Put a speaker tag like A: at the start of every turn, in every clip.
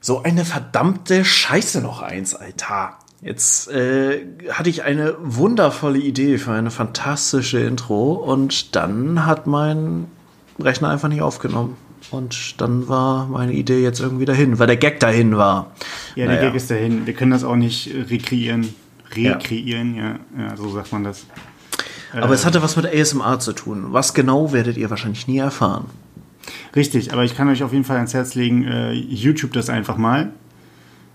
A: So eine verdammte Scheiße noch eins, Alter. Jetzt äh, hatte ich eine wundervolle Idee für eine fantastische Intro und dann hat mein Rechner einfach nicht aufgenommen. Und dann war meine Idee jetzt irgendwie dahin, weil der Gag dahin war.
B: Ja, der naja. Gag ist dahin. Wir können das auch nicht rekreieren. Rekreieren, ja, ja, ja so sagt man das.
A: Aber äh, es hatte was mit ASMR zu tun. Was genau werdet ihr wahrscheinlich nie erfahren.
B: Richtig, aber ich kann euch auf jeden Fall ans Herz legen, äh, YouTube das einfach mal.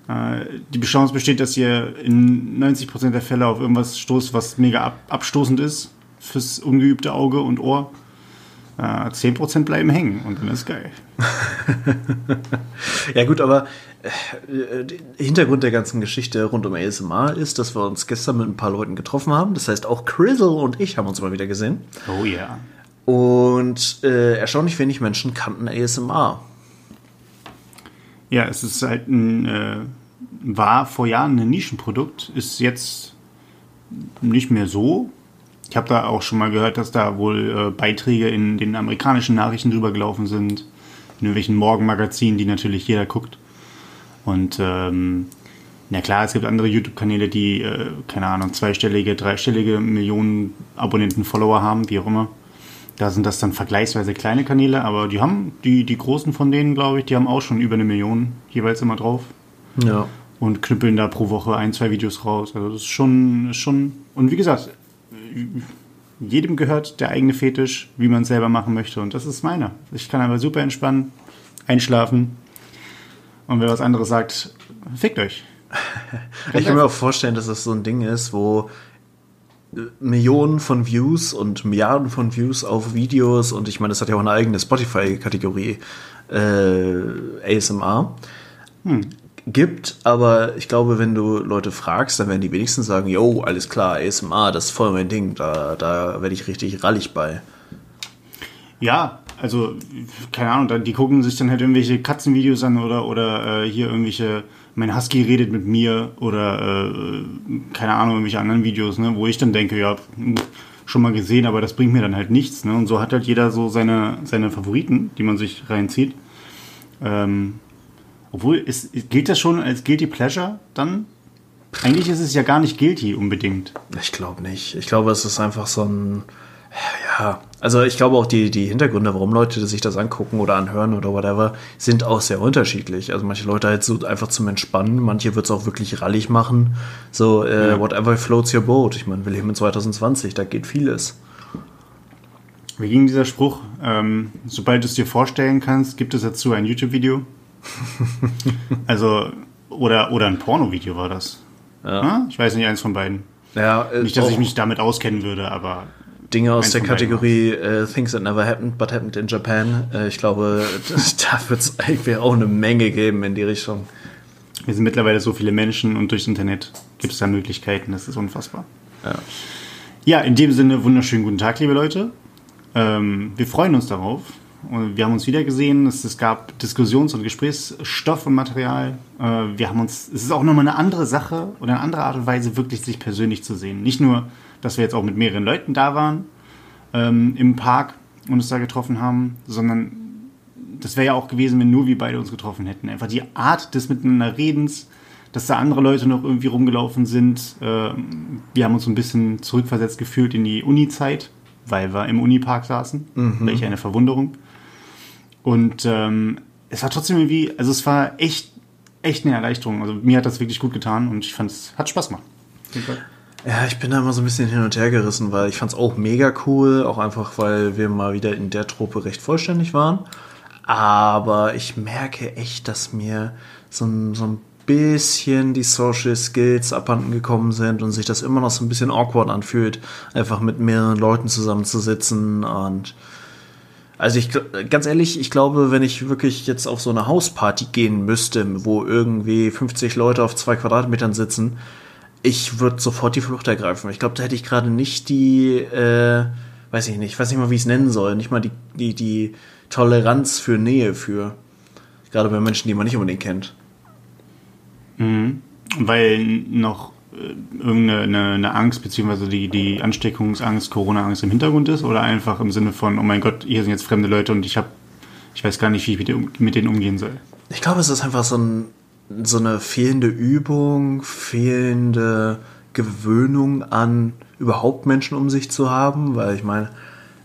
B: Äh, die Chance besteht, dass ihr in 90% der Fälle auf irgendwas stoßt, was mega ab abstoßend ist fürs ungeübte Auge und Ohr. Äh, 10% bleiben hängen und dann ist geil.
A: ja gut, aber äh, der Hintergrund der ganzen Geschichte rund um ASMR ist, dass wir uns gestern mit ein paar Leuten getroffen haben. Das heißt, auch Crizzle und ich haben uns mal wieder gesehen.
B: Oh ja.
A: Und äh, erstaunlich wenig Menschen kannten ASMR.
B: Ja, es ist halt ein, äh, war vor Jahren ein Nischenprodukt, ist jetzt nicht mehr so. Ich habe da auch schon mal gehört, dass da wohl äh, Beiträge in den amerikanischen Nachrichten drüber gelaufen sind, in irgendwelchen Morgenmagazinen, die natürlich jeder guckt. Und ähm, na klar, es gibt andere YouTube-Kanäle, die, äh, keine Ahnung, zweistellige, dreistellige Millionen Abonnenten, Follower haben, wie auch immer. Da sind das dann vergleichsweise kleine Kanäle, aber die haben, die, die großen von denen, glaube ich, die haben auch schon über eine Million jeweils immer drauf.
A: Ja.
B: Und knüppeln da pro Woche ein, zwei Videos raus. Also das ist schon, ist schon. Und wie gesagt, jedem gehört der eigene Fetisch, wie man es selber machen möchte. Und das ist meiner. Ich kann aber super entspannen, einschlafen. Und wer was anderes sagt, fickt euch.
A: ich kann mir auch vorstellen, dass das so ein Ding ist, wo Millionen von Views und Milliarden von Views auf Videos und ich meine, das hat ja auch eine eigene Spotify-Kategorie äh, ASMR hm. gibt, aber ich glaube, wenn du Leute fragst, dann werden die wenigsten sagen, yo, alles klar, ASMR, das ist voll mein Ding, da, da werde ich richtig rallig bei.
B: Ja, also, keine Ahnung, die gucken sich dann halt irgendwelche Katzenvideos an oder, oder äh, hier irgendwelche mein Husky redet mit mir oder äh, keine Ahnung, irgendwelche anderen Videos, ne, wo ich dann denke, ja, schon mal gesehen, aber das bringt mir dann halt nichts. Ne? Und so hat halt jeder so seine, seine Favoriten, die man sich reinzieht. Ähm, obwohl, ist, gilt das schon als Guilty Pleasure dann? Eigentlich ist es ja gar nicht guilty unbedingt.
A: Ich glaube nicht. Ich glaube, es ist einfach so ein ja, also ich glaube auch die, die Hintergründe, warum Leute sich das angucken oder anhören oder whatever, sind auch sehr unterschiedlich. Also manche Leute halt so einfach zum Entspannen, manche wird es auch wirklich rallig machen. So, äh, ja. whatever floats your boat. Ich meine, wir leben in 2020, da geht vieles.
B: Wie ging dieser Spruch? Ähm, sobald du es dir vorstellen kannst, gibt es dazu ein YouTube-Video. also, oder, oder ein Porno-Video war das. Ja. Hm? Ich weiß nicht, eins von beiden.
A: Ja,
B: äh, nicht, dass ich mich damit auskennen würde, aber
A: Dinge aus der Kategorie äh, Things That Never Happened, But Happened in Japan. Äh, ich glaube, da wird es eigentlich auch eine Menge geben in die Richtung.
B: Wir sind mittlerweile so viele Menschen und durchs Internet gibt es da Möglichkeiten. Das ist unfassbar.
A: Ja.
B: ja, in dem Sinne, wunderschönen guten Tag, liebe Leute. Ähm, wir freuen uns darauf. Wir haben uns wieder gesehen. Es, es gab Diskussions- und Gesprächsstoff und Material. Äh, wir haben uns, es ist auch nochmal eine andere Sache oder eine andere Art und Weise, wirklich sich persönlich zu sehen. Nicht nur dass wir jetzt auch mit mehreren Leuten da waren ähm, im Park und uns da getroffen haben, sondern das wäre ja auch gewesen, wenn nur wir beide uns getroffen hätten. Einfach die Art des Miteinander Redens, dass da andere Leute noch irgendwie rumgelaufen sind. Äh, wir haben uns so ein bisschen zurückversetzt gefühlt in die Uni-Zeit, weil wir im Unipark saßen. Mhm. Welch eine Verwunderung. Und ähm, es war trotzdem irgendwie, also es war echt, echt eine Erleichterung. Also mir hat das wirklich gut getan und ich fand es hat Spaß gemacht.
A: Ja, ich bin da immer so ein bisschen hin und her gerissen, weil ich fand es auch mega cool, auch einfach, weil wir mal wieder in der Truppe recht vollständig waren. Aber ich merke echt, dass mir so ein, so ein bisschen die Social Skills abhanden gekommen sind und sich das immer noch so ein bisschen awkward anfühlt, einfach mit mehreren Leuten zusammenzusitzen und also ich ganz ehrlich, ich glaube, wenn ich wirklich jetzt auf so eine Hausparty gehen müsste, wo irgendwie 50 Leute auf zwei Quadratmetern sitzen, ich würde sofort die Flucht ergreifen. Ich glaube, da hätte ich gerade nicht die, äh, weiß ich nicht, weiß nicht mal, wie ich es nennen soll, nicht mal die, die, die Toleranz für Nähe für. Gerade bei Menschen, die man nicht unbedingt kennt.
B: Mhm. Weil noch äh, irgendeine eine, Angst, beziehungsweise die, die Ansteckungsangst, Corona-Angst im Hintergrund ist oder einfach im Sinne von, oh mein Gott, hier sind jetzt fremde Leute und ich habe, ich weiß gar nicht, wie ich mit, mit denen umgehen soll.
A: ich glaube, es ist einfach so, ein, so eine fehlende Übung, fehlende Gewöhnung an überhaupt Menschen um sich zu haben, weil ich meine,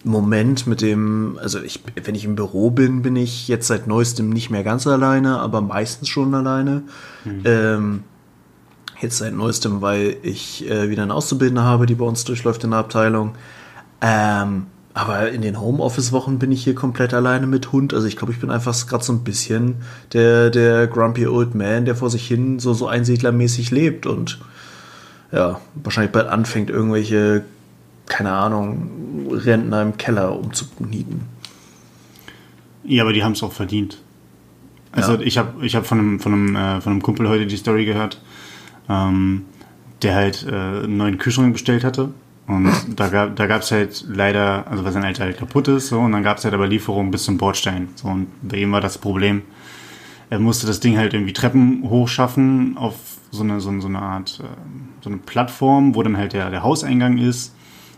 A: im Moment mit dem, also ich, wenn ich im Büro bin, bin ich jetzt seit neuestem nicht mehr ganz alleine, aber meistens schon alleine. Mhm. Ähm, jetzt seit neuestem, weil ich äh, wieder eine Auszubildende habe, die bei uns durchläuft in der Abteilung. Ähm, aber in den Homeoffice-Wochen bin ich hier komplett alleine mit Hund. Also ich glaube, ich bin einfach gerade so ein bisschen der, der grumpy old man, der vor sich hin so, so einsiedlermäßig lebt und ja, wahrscheinlich bald anfängt, irgendwelche, keine Ahnung, Rentner im Keller umzunieten.
B: Ja, aber die haben es auch verdient. Also ja. ich habe ich hab von, einem, von, einem, äh, von einem Kumpel heute die Story gehört, ähm, der halt äh, einen neuen Kühlschrank bestellt hatte und da gab da gab's halt leider, also weil sein alter halt kaputt ist, so, und dann gab es halt aber Lieferungen bis zum Bordstein. So, und bei ihm war das Problem, er musste das Ding halt irgendwie Treppen hochschaffen auf so eine, so, so eine Art, äh, so eine Plattform, wo dann halt der, der Hauseingang ist.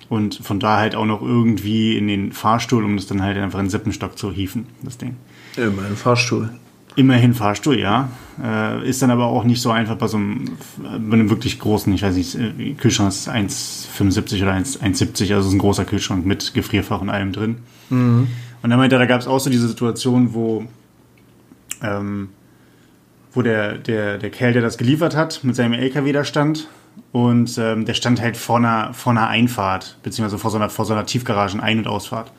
B: Und von da halt auch noch irgendwie in den Fahrstuhl, um das dann halt einfach in den Sippenstock zu hieven, das Ding.
A: Immer ein Fahrstuhl.
B: Immerhin Fahrstuhl, ja. Äh, ist dann aber auch nicht so einfach bei so einem, bei einem wirklich großen, ich weiß nicht, äh, Kühlschrank ist 1,75 oder 1,70, also ist ein großer Kühlschrank mit Gefrierfach und allem drin. Mhm. Und dann meinte er, da gab es auch so diese Situation, wo, ähm, wo der, der, der Kerl, der das geliefert hat, mit seinem LKW da stand und ähm, der stand halt vor einer, vor einer Einfahrt, beziehungsweise vor so einer, vor so einer Tiefgaragen Ein- und Ausfahrt.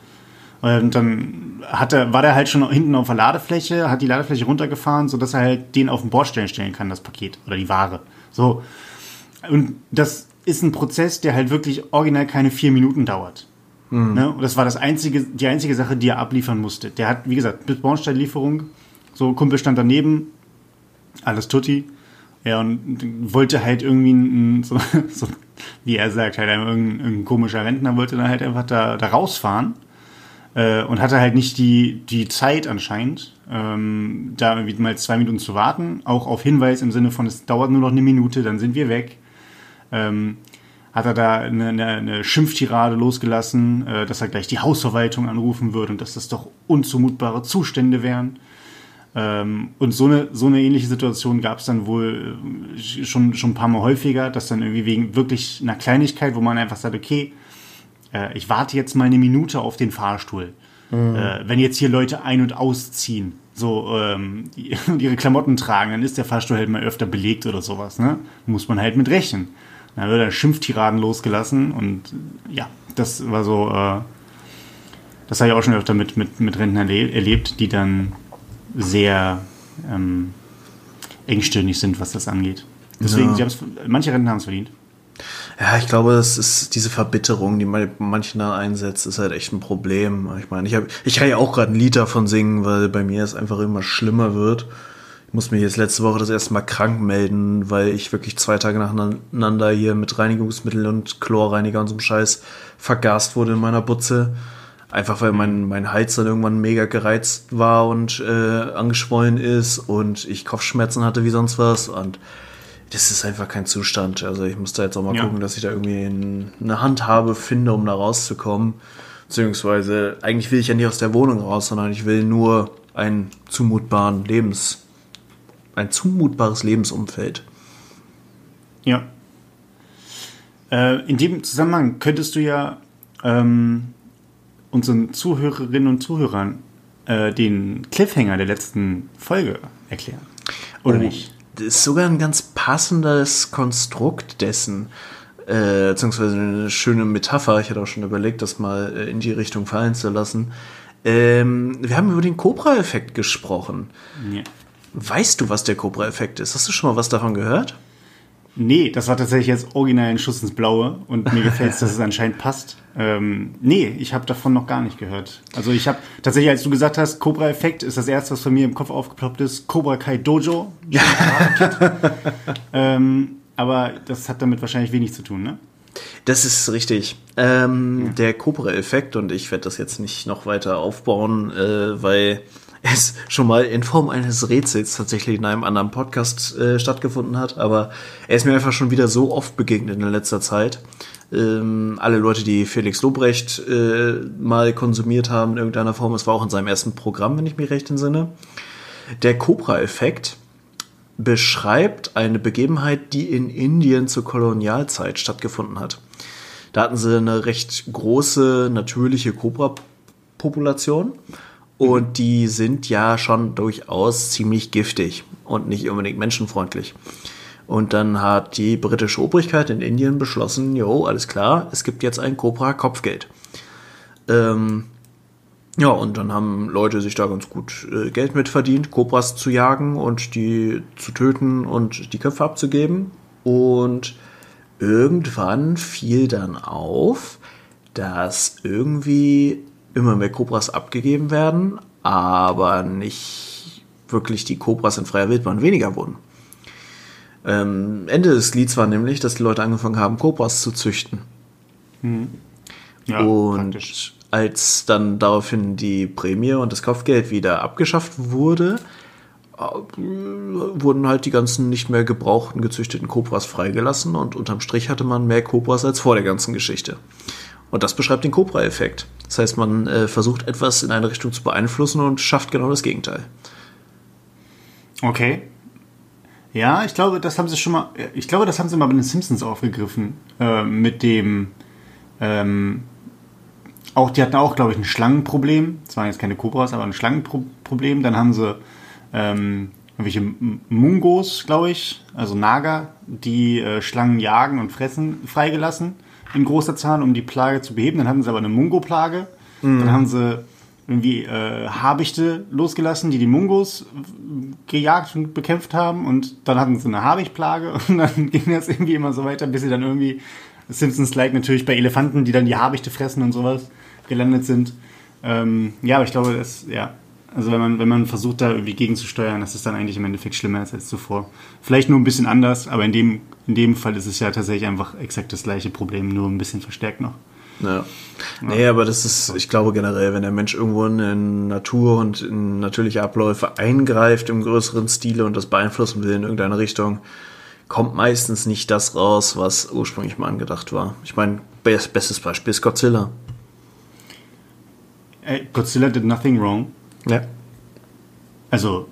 B: Und dann hat er, war der halt schon hinten auf der Ladefläche, hat die Ladefläche runtergefahren, sodass er halt den auf den Bordstellen stellen kann, das Paket oder die Ware. So. Und das ist ein Prozess, der halt wirklich original keine vier Minuten dauert. Mhm. Ne? Und das war das einzige, die einzige Sache, die er abliefern musste. Der hat, wie gesagt, bis Bornsteinlieferung, so Kumpel stand daneben, alles tutti. Ja, und wollte halt irgendwie, ein, so, so, wie er sagt, halt irgendein, irgendein komischer Rentner wollte dann halt einfach da, da rausfahren äh, und hatte halt nicht die, die Zeit anscheinend, ähm, da irgendwie mal zwei Minuten zu warten. Auch auf Hinweis im Sinne von, es dauert nur noch eine Minute, dann sind wir weg. Ähm, hat er da eine, eine, eine Schimpftirade losgelassen, äh, dass er gleich die Hausverwaltung anrufen würde und dass das doch unzumutbare Zustände wären. Ähm, und so eine, so eine ähnliche Situation gab es dann wohl äh, schon, schon ein paar Mal häufiger, dass dann irgendwie wegen wirklich einer Kleinigkeit, wo man einfach sagt, okay, äh, ich warte jetzt mal eine Minute auf den Fahrstuhl. Mhm. Äh, wenn jetzt hier Leute ein- und ausziehen, so ähm, die, ihre Klamotten tragen, dann ist der Fahrstuhl halt mal öfter belegt oder sowas. Ne? Muss man halt mit rechnen. Dann wird er Schimpftiraden losgelassen und ja, das war so, äh, das habe ich auch schon öfter mit, mit, mit Rentnern erlebt, die dann sehr ähm, engstirnig sind, was das angeht. Deswegen, ja. manche Rentner haben es verdient.
A: Ja, ich glaube, es ist diese Verbitterung, die man manchen da einsetzt, ist halt echt ein Problem. Ich meine, ich, hab, ich kann ja auch gerade ein Lied davon singen, weil bei mir es einfach immer schlimmer wird. Ich muss mich jetzt letzte Woche das erste Mal krank melden, weil ich wirklich zwei Tage nacheinander hier mit Reinigungsmittel und Chlorreiniger und so einem Scheiß vergast wurde in meiner Butze. Einfach weil mein, mein Hals dann irgendwann mega gereizt war und äh, angeschwollen ist und ich Kopfschmerzen hatte wie sonst was und das ist einfach kein Zustand. Also ich muss da jetzt auch mal ja. gucken, dass ich da irgendwie eine Handhabe finde, um da rauszukommen. Beziehungsweise, eigentlich will ich ja nicht aus der Wohnung raus, sondern ich will nur einen zumutbaren Lebens, ein zumutbares Lebensumfeld.
B: Ja. Äh, in dem Zusammenhang könntest du ja ähm, unseren Zuhörerinnen und Zuhörern äh, den Cliffhanger der letzten Folge erklären. Oder oh. nicht?
A: Das ist sogar ein ganz passendes Konstrukt dessen, äh, beziehungsweise eine schöne Metapher. Ich hatte auch schon überlegt, das mal äh, in die Richtung fallen zu lassen. Ähm, wir haben über den Cobra-Effekt gesprochen. Ja. Weißt du, was der Cobra-Effekt ist? Hast du schon mal was davon gehört?
B: Nee, das war tatsächlich jetzt original ein Schuss ins Blaue und mir gefällt es, dass es anscheinend passt. Ähm, nee, ich habe davon noch gar nicht gehört. Also ich habe tatsächlich, als du gesagt hast, Cobra-Effekt ist das erste, was von mir im Kopf aufgeploppt ist, Cobra Kai Dojo. Ja. ähm, aber das hat damit wahrscheinlich wenig zu tun, ne?
A: Das ist richtig. Ähm, ja. Der Cobra-Effekt, und ich werde das jetzt nicht noch weiter aufbauen, äh, weil es schon mal in Form eines Rätsels tatsächlich in einem anderen Podcast äh, stattgefunden hat, aber er ist mir einfach schon wieder so oft begegnet in letzter Zeit. Ähm, alle Leute, die Felix Lobrecht äh, mal konsumiert haben in irgendeiner Form, es war auch in seinem ersten Programm, wenn ich mich recht entsinne, Der Cobra-Effekt beschreibt eine Begebenheit, die in Indien zur Kolonialzeit stattgefunden hat. Da hatten sie eine recht große natürliche Cobra-Population und die sind ja schon durchaus ziemlich giftig und nicht unbedingt menschenfreundlich. Und dann hat die britische Obrigkeit in Indien beschlossen, jo, alles klar, es gibt jetzt ein Cobra-Kopfgeld. Ähm, ja, und dann haben Leute sich da ganz gut äh, Geld mit verdient, Cobras zu jagen und die zu töten und die Köpfe abzugeben. Und irgendwann fiel dann auf, dass irgendwie immer mehr Cobras abgegeben werden, aber nicht wirklich die Cobras in freier Wildbahn weniger wurden. Ähm, Ende des Lieds war nämlich, dass die Leute angefangen haben, Cobras zu züchten.
B: Mhm. Ja,
A: und
B: praktisch.
A: als dann daraufhin die Prämie und das Kopfgeld wieder abgeschafft wurde, äh, wurden halt die ganzen nicht mehr gebrauchten, gezüchteten Cobras freigelassen und unterm Strich hatte man mehr Cobras als vor der ganzen Geschichte. Und das beschreibt den Cobra-Effekt. Das heißt, man äh, versucht etwas in eine Richtung zu beeinflussen und schafft genau das Gegenteil.
B: Okay. Ja, ich glaube, das haben sie schon mal. Ich glaube, das haben sie mal bei den Simpsons aufgegriffen. Äh, mit dem. Ähm, auch, die hatten auch, glaube ich, ein Schlangenproblem. Das waren jetzt keine Cobras, aber ein Schlangenproblem. Dann haben sie ähm, irgendwelche Mungos, glaube ich, also Nager, die äh, Schlangen jagen und fressen, freigelassen in großer Zahl, um die Plage zu beheben. Dann hatten sie aber eine Mungo-Plage. Dann haben sie irgendwie äh, Habichte losgelassen, die die Mungos gejagt und bekämpft haben. Und dann hatten sie eine Habichtplage und dann ging das irgendwie immer so weiter, bis sie dann irgendwie Simpsons-like natürlich bei Elefanten, die dann die Habichte fressen und sowas, gelandet sind. Ähm, ja, aber ich glaube, das, ja. Also wenn man, wenn man versucht, da irgendwie gegenzusteuern, das ist dann eigentlich im Endeffekt schlimmer als, als zuvor. Vielleicht nur ein bisschen anders, aber in dem, in dem Fall ist es ja tatsächlich einfach exakt das gleiche Problem, nur ein bisschen verstärkt noch.
A: Ja. Nee, aber das ist, ich glaube generell, wenn der Mensch irgendwo in Natur und in natürliche Abläufe eingreift im größeren Stile und das beeinflussen will in irgendeine Richtung, kommt meistens nicht das raus, was ursprünglich mal angedacht war. Ich meine, best, bestes Beispiel ist Godzilla.
B: Ey, Godzilla did nothing wrong.
A: Ja.
B: Also,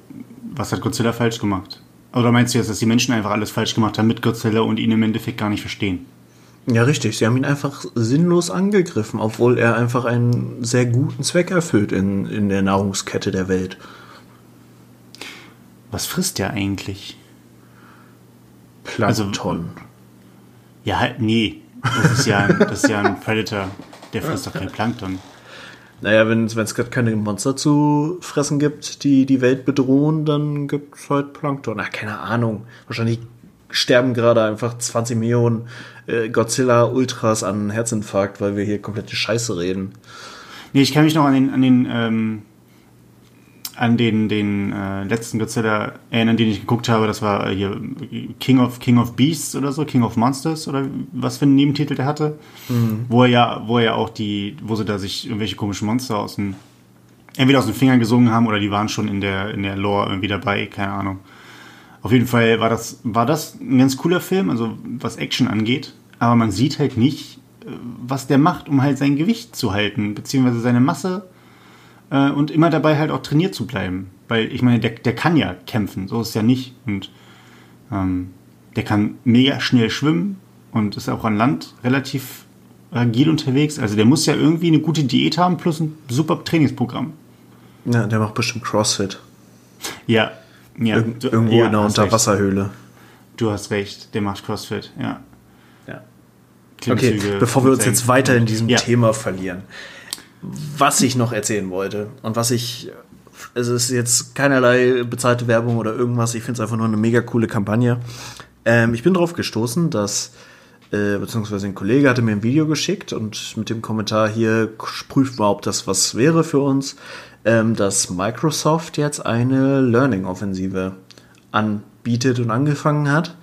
B: was hat Godzilla falsch gemacht? Oder meinst du jetzt, dass die Menschen einfach alles falsch gemacht haben mit Godzilla und ihn im Endeffekt gar nicht verstehen?
A: Ja, richtig. Sie haben ihn einfach sinnlos angegriffen, obwohl er einfach einen sehr guten Zweck erfüllt in, in der Nahrungskette der Welt.
B: Was frisst der eigentlich?
A: Plankton.
B: Ja, halt, nee. Das ist ja, das ist ja ein Predator. Der frisst doch kein Plankton.
A: Naja, wenn es gerade keine Monster zu fressen gibt, die die Welt bedrohen, dann gibt es halt Plankton. Ach, keine Ahnung. Wahrscheinlich sterben gerade einfach 20 Millionen äh, Godzilla-Ultras an Herzinfarkt, weil wir hier komplette Scheiße reden.
B: Nee, ich kann mich noch an den, an den, ähm, an den, den äh, letzten Godzilla erinnern, den ich geguckt habe. Das war äh, hier King of, King of Beasts oder so, King of Monsters oder was für einen Nebentitel der hatte. Wo er ja, wo er ja auch die, wo sie da sich irgendwelche komischen Monster aus den, entweder aus den Fingern gesungen haben oder die waren schon in der, in der Lore irgendwie dabei, keine Ahnung. Auf jeden Fall war das, war das ein ganz cooler Film, also was Action angeht. Aber man sieht halt nicht, äh, was der macht, um halt sein Gewicht zu halten, beziehungsweise seine Masse äh, und immer dabei halt auch trainiert zu bleiben. Weil ich meine, der, der kann ja kämpfen, so ist es ja nicht. Und ähm, der kann mega schnell schwimmen und ist auch an Land relativ agil unterwegs. Also der muss ja irgendwie eine gute Diät haben plus ein super Trainingsprogramm.
A: Ja, der macht bestimmt Crossfit.
B: Ja, ja.
A: Irg
B: du-
A: irgendwo
B: ja,
A: in einer
B: recht.
A: Unterwasserhöhle.
B: Du hast recht, der macht Crossfit, ja.
A: Ja. Okay, bevor wir uns jetzt weiter in diesem
B: Ja.
A: Thema verlieren. Was ich noch erzählen wollte und was ich, es ist jetzt keinerlei bezahlte Werbung oder irgendwas, ich finde es einfach nur eine mega coole Kampagne. Ähm, ich bin drauf gestoßen, dass, äh, beziehungsweise ein Kollege hatte mir ein Video geschickt und mit dem Kommentar hier prüft ob das was wäre für uns, ähm, dass Microsoft jetzt eine Learning-Offensive anbietet und angefangen hat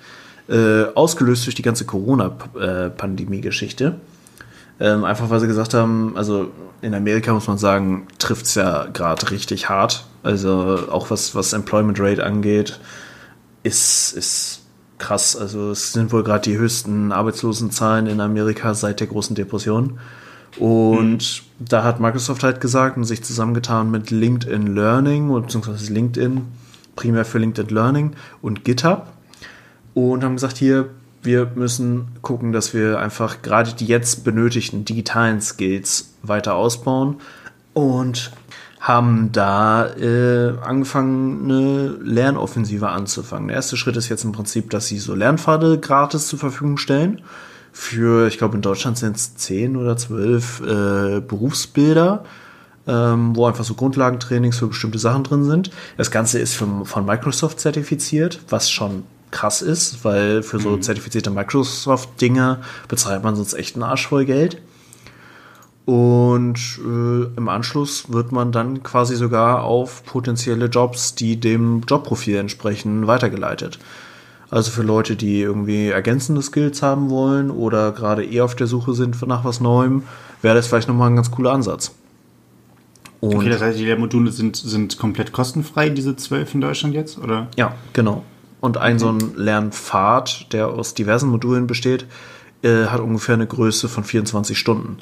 A: äh, ausgelöst durch die ganze Corona-Pandemie-Geschichte. Ähm, einfach weil sie gesagt haben, also in Amerika muss man sagen, trifft es ja gerade richtig hart. Also auch was, was Employment Rate angeht, ist, ist krass. Also es sind wohl gerade die höchsten Arbeitslosenzahlen in Amerika seit der großen Depression. Und da hat Microsoft halt gesagt und sich zusammengetan mit LinkedIn Learning beziehungsweise LinkedIn primär für LinkedIn Learning und GitHub und haben gesagt, hier, wir müssen gucken, dass wir einfach gerade die jetzt benötigten digitalen Skills weiter ausbauen und haben da äh, angefangen, eine Lernoffensive anzufangen. Der erste Schritt ist jetzt im Prinzip, dass sie so Lernpfade gratis zur Verfügung stellen. Für, ich glaube, in Deutschland sind es zehn oder zwölf äh, Berufsbilder, ähm, wo einfach so Grundlagentrainings für bestimmte Sachen drin sind. Das Ganze ist für, von Microsoft zertifiziert, was schon krass ist, weil für so zertifizierte Microsoft-Dinge bezahlt man sonst echt einen Arsch voll Geld. Und äh, im Anschluss wird man dann quasi sogar auf potenzielle Jobs, die dem Jobprofil entsprechen, weitergeleitet. Also für Leute, die irgendwie ergänzende Skills haben wollen oder gerade eher auf der Suche sind nach was Neuem, wäre das vielleicht nochmal ein ganz cooler Ansatz.
B: Und okay, das heißt, die Lehrmodule sind, sind komplett kostenfrei, diese zwölf in Deutschland jetzt, oder?
A: Ja, genau. Und ein okay. so ein Lernpfad, der aus diversen Modulen besteht, äh, hat ungefähr eine Größe von 24 Stunden.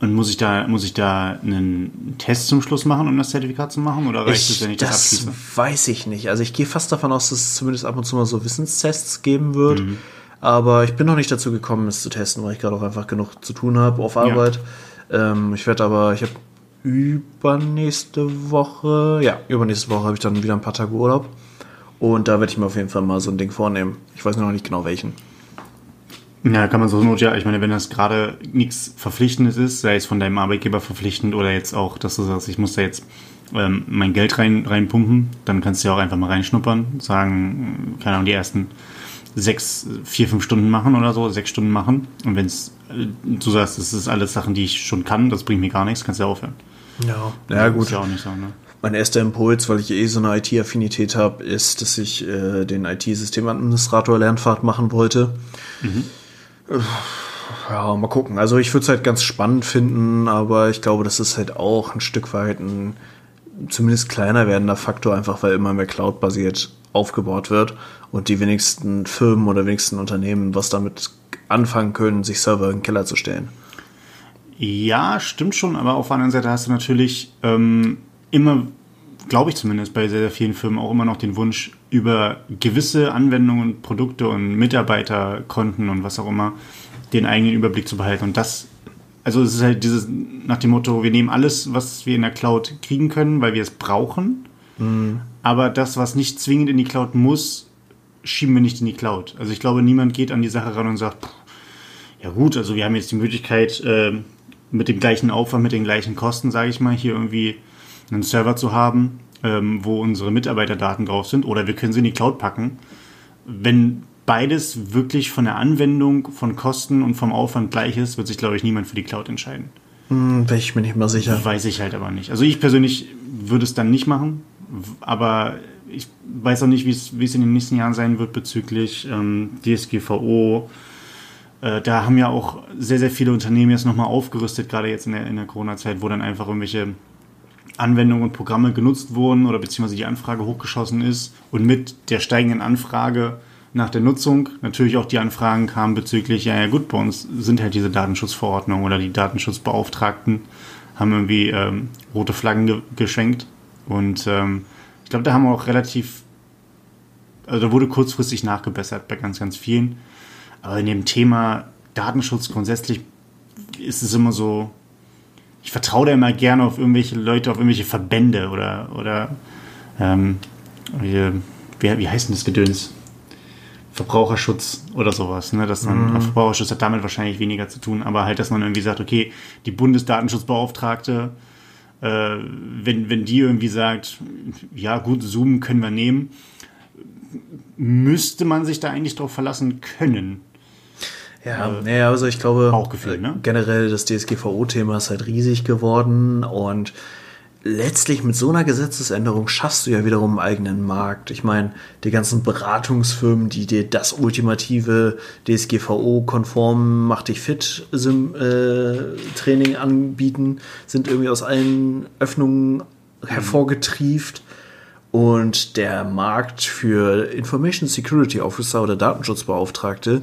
B: Und muss ich da, muss ich da einen Test zum Schluss machen, um das Zertifikat zu machen? Oder reicht es, wenn ich das, das abschließe?
A: weiß ich nicht. Also ich gehe fast davon aus, dass es zumindest ab und zu mal so Wissenstests geben wird. Mhm. Aber ich bin noch nicht dazu gekommen, es zu testen, weil ich gerade auch einfach genug zu tun habe auf Arbeit. Ja. Ähm, ich werde aber, ich habe übernächste Woche, ja, übernächste Woche habe ich dann wieder ein paar Tage Urlaub. Und da werde ich mir auf jeden Fall mal so ein Ding vornehmen. Ich weiß noch nicht genau welchen.
B: Ja, kann man so not, ja, ich meine, wenn das gerade nichts Verpflichtendes ist, sei es von deinem Arbeitgeber verpflichtend oder jetzt auch, dass du sagst, ich muss da jetzt ähm, mein Geld rein, reinpumpen, dann kannst du ja auch einfach mal reinschnuppern, sagen, keine Ahnung, die ersten sechs, vier, fünf Stunden machen oder so, sechs Stunden machen. Und wenn es, äh, du sagst, das ist alles Sachen, die ich schon kann, das bringt mir gar nichts, kannst du ja aufhören.
A: Ja, ja gut. Ist ja auch nicht so, ne? Mein erster Impuls, weil ich eh so eine IT-Affinität habe, ist, dass ich äh, den IT-Systemadministrator-Lernfahrt machen wollte. Mhm. Ja, mal gucken. Also ich würde es halt ganz spannend finden, aber ich glaube, das ist halt auch ein Stück weit ein zumindest kleiner werdender Faktor, einfach weil immer mehr Cloud-basiert aufgebaut wird und die wenigsten Firmen oder wenigsten Unternehmen was damit anfangen können, sich Server in den Keller zu stellen.
B: Ja, stimmt schon, aber auf der anderen Seite hast du natürlich ähm, immer, glaube ich zumindest, bei sehr, sehr vielen Firmen auch immer noch den Wunsch, über gewisse Anwendungen, Produkte und Mitarbeiterkonten und was auch immer den eigenen Überblick zu behalten. Und das, also es ist halt dieses nach dem Motto, wir nehmen alles, was wir in der Cloud kriegen können, weil wir es brauchen. Mhm. Aber das, was nicht zwingend in die Cloud muss, schieben wir nicht in die Cloud. Also ich glaube, niemand geht an die Sache ran und sagt, ja gut, also wir haben jetzt die Möglichkeit, äh, mit dem gleichen Aufwand, mit den gleichen Kosten, sage ich mal, hier irgendwie einen Server zu haben, ähm, wo unsere Mitarbeiterdaten drauf sind, oder wir können sie in die Cloud packen. Wenn beides wirklich von der Anwendung, von Kosten und vom Aufwand gleich ist, wird sich, glaube ich, niemand für die Cloud entscheiden.
A: Hm, Bin ich mir nicht mal sicher.
B: Weiß ich halt aber nicht. Also ich persönlich würde es dann nicht machen, aber ich weiß auch nicht, wie es in den nächsten Jahren sein wird bezüglich ähm, DSGVO. Äh, da haben ja auch sehr, sehr viele Unternehmen jetzt nochmal aufgerüstet, gerade jetzt in der, in der Corona-Zeit, wo dann einfach irgendwelche Anwendungen und Programme genutzt wurden oder beziehungsweise die Anfrage hochgeschossen ist und mit der steigenden Anfrage nach der Nutzung natürlich auch die Anfragen kamen bezüglich, ja, ja gut, bei uns sind halt diese Datenschutzverordnungen oder die Datenschutzbeauftragten haben irgendwie ähm, rote Flaggen ge geschenkt und ähm, ich glaube, da haben wir auch relativ, also da wurde kurzfristig nachgebessert bei ganz, ganz vielen. Aber in dem Thema Datenschutz grundsätzlich ist es immer so, ich vertraue da immer gerne auf irgendwelche Leute, auf irgendwelche Verbände oder, oder ähm, wie, wie heißt denn das Gedöns? Verbraucherschutz oder sowas. Ne? Dass man, mhm. Verbraucherschutz hat damit wahrscheinlich weniger zu tun, aber halt, dass man irgendwie sagt, okay, die Bundesdatenschutzbeauftragte, äh, wenn, wenn die irgendwie sagt, ja gut, Zoom können wir nehmen, müsste man sich da eigentlich drauf verlassen können.
A: Ja, äh, also ich glaube,
B: Bauchgefühl, ne?
A: generell das DSGVO-Thema ist halt riesig geworden und letztlich mit so einer Gesetzesänderung schaffst du ja wiederum einen eigenen Markt. Ich meine, die ganzen Beratungsfirmen, die dir das ultimative DSGVO-konform Mach dich fit äh, Training anbieten, sind irgendwie aus allen Öffnungen hervorgetrieft. Und der Markt für Information Security Officer oder Datenschutzbeauftragte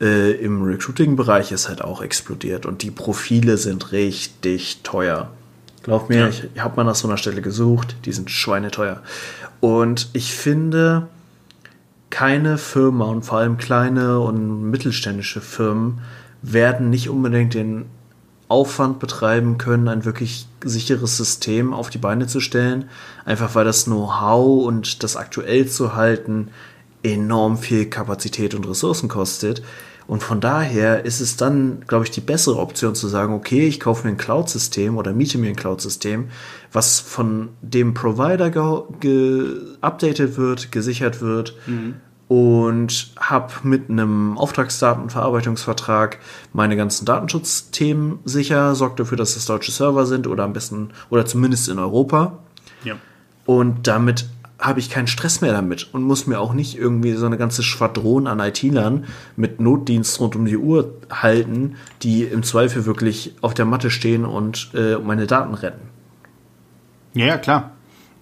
A: äh, im Recruiting-Bereich ist halt auch explodiert und die Profile sind richtig teuer. Glaub mir, ja. ich, ich habe mal nach so einer Stelle gesucht, die sind schweineteuer. Und ich finde, keine Firma und vor allem kleine und mittelständische Firmen werden nicht unbedingt den Aufwand betreiben können, ein wirklich sicheres System auf die Beine zu stellen, einfach weil das Know-how und das aktuell zu halten enorm viel Kapazität und Ressourcen kostet. Und von daher ist es dann, glaube ich, die bessere Option zu sagen, okay, ich kaufe mir ein Cloud-System oder miete mir ein Cloud-System, was von dem Provider geupdatet wird, gesichert wird mhm. und habe mit einem Auftragsdatenverarbeitungsvertrag meine ganzen Datenschutzthemen sicher, sorgt dafür, dass es deutsche Server sind oder am besten oder zumindest in Europa. Ja. Und damit habe ich keinen Stress mehr damit und muss mir auch nicht irgendwie so eine ganze Schwadron an IT-Lern mit Notdienst rund um die Uhr halten, die im Zweifel wirklich auf der Matte stehen und äh, meine Daten retten.
B: Ja, ja, klar.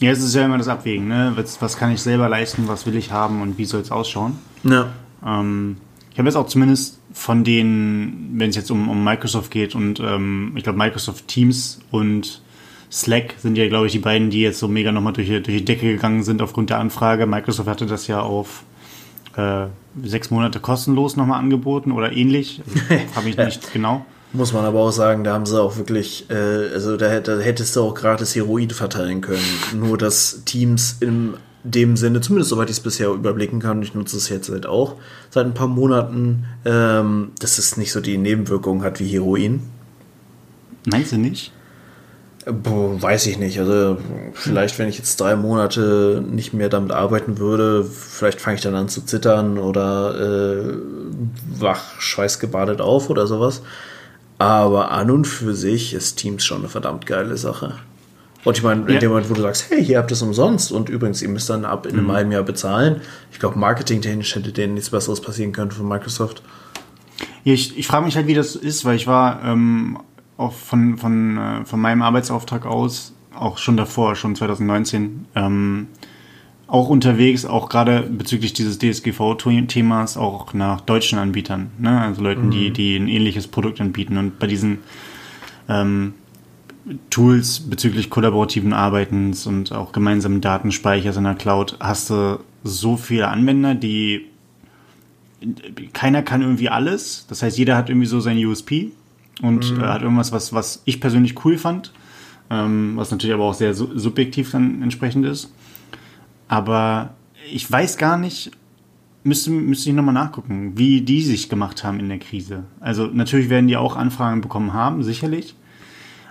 B: Ja, es ist ja immer das Abwägen, ne? Was, was kann ich selber leisten, was will ich haben und wie soll es ausschauen? Ja. Ähm, ich habe jetzt auch zumindest von den, wenn es jetzt um, um Microsoft geht und ähm, ich glaube Microsoft Teams und Slack sind ja, glaube ich, die beiden, die jetzt so mega nochmal durch, durch die Decke gegangen sind aufgrund der Anfrage. Microsoft hatte das ja auf äh, sechs Monate kostenlos nochmal angeboten oder ähnlich. Also, Habe ich nicht genau.
A: Muss man aber auch sagen, da haben sie auch wirklich, äh, also da, da hättest du auch gratis Heroin verteilen können. Nur dass Teams in dem Sinne, zumindest soweit ich es bisher überblicken kann, ich nutze es jetzt halt auch seit ein paar Monaten, ähm, dass es nicht so die Nebenwirkungen hat wie Heroin.
B: Meinst du nicht?
A: Boah, weiß ich nicht. Also vielleicht, wenn ich jetzt drei Monate nicht mehr damit arbeiten würde, vielleicht fange ich dann an zu zittern oder äh, wach schweißgebadet auf oder sowas. Aber an und für sich ist Teams schon eine verdammt geile Sache. Und ich meine, in ja. dem Moment, wo du sagst, hey, hier habt ihr es umsonst und übrigens, ihr müsst dann ab in einem mhm. halben Jahr bezahlen. Ich glaube, marketingtechnisch hätte denen nichts Besseres passieren können von Microsoft.
B: Ja, ich, ich frage mich halt, wie das ist, weil ich war ähm, auch von, von, äh, von meinem Arbeitsauftrag aus, auch schon davor, schon 2019, ähm, auch unterwegs, auch gerade bezüglich dieses DSGV-Themas, auch nach deutschen Anbietern, ne? also Leuten, mhm. die, die ein ähnliches Produkt anbieten. Und bei diesen ähm, Tools bezüglich kollaborativen Arbeitens und auch gemeinsamen Datenspeichers in der Cloud hast du so viele Anwender, die keiner kann irgendwie alles. Das heißt, jeder hat irgendwie so sein USP und mhm. äh, hat irgendwas, was, was ich persönlich cool fand, ähm, was natürlich aber auch sehr su subjektiv dann entsprechend ist. Aber ich weiß gar nicht, müsste, müsste ich nochmal nachgucken, wie die sich gemacht haben in der Krise. Also natürlich werden die auch Anfragen bekommen haben, sicherlich.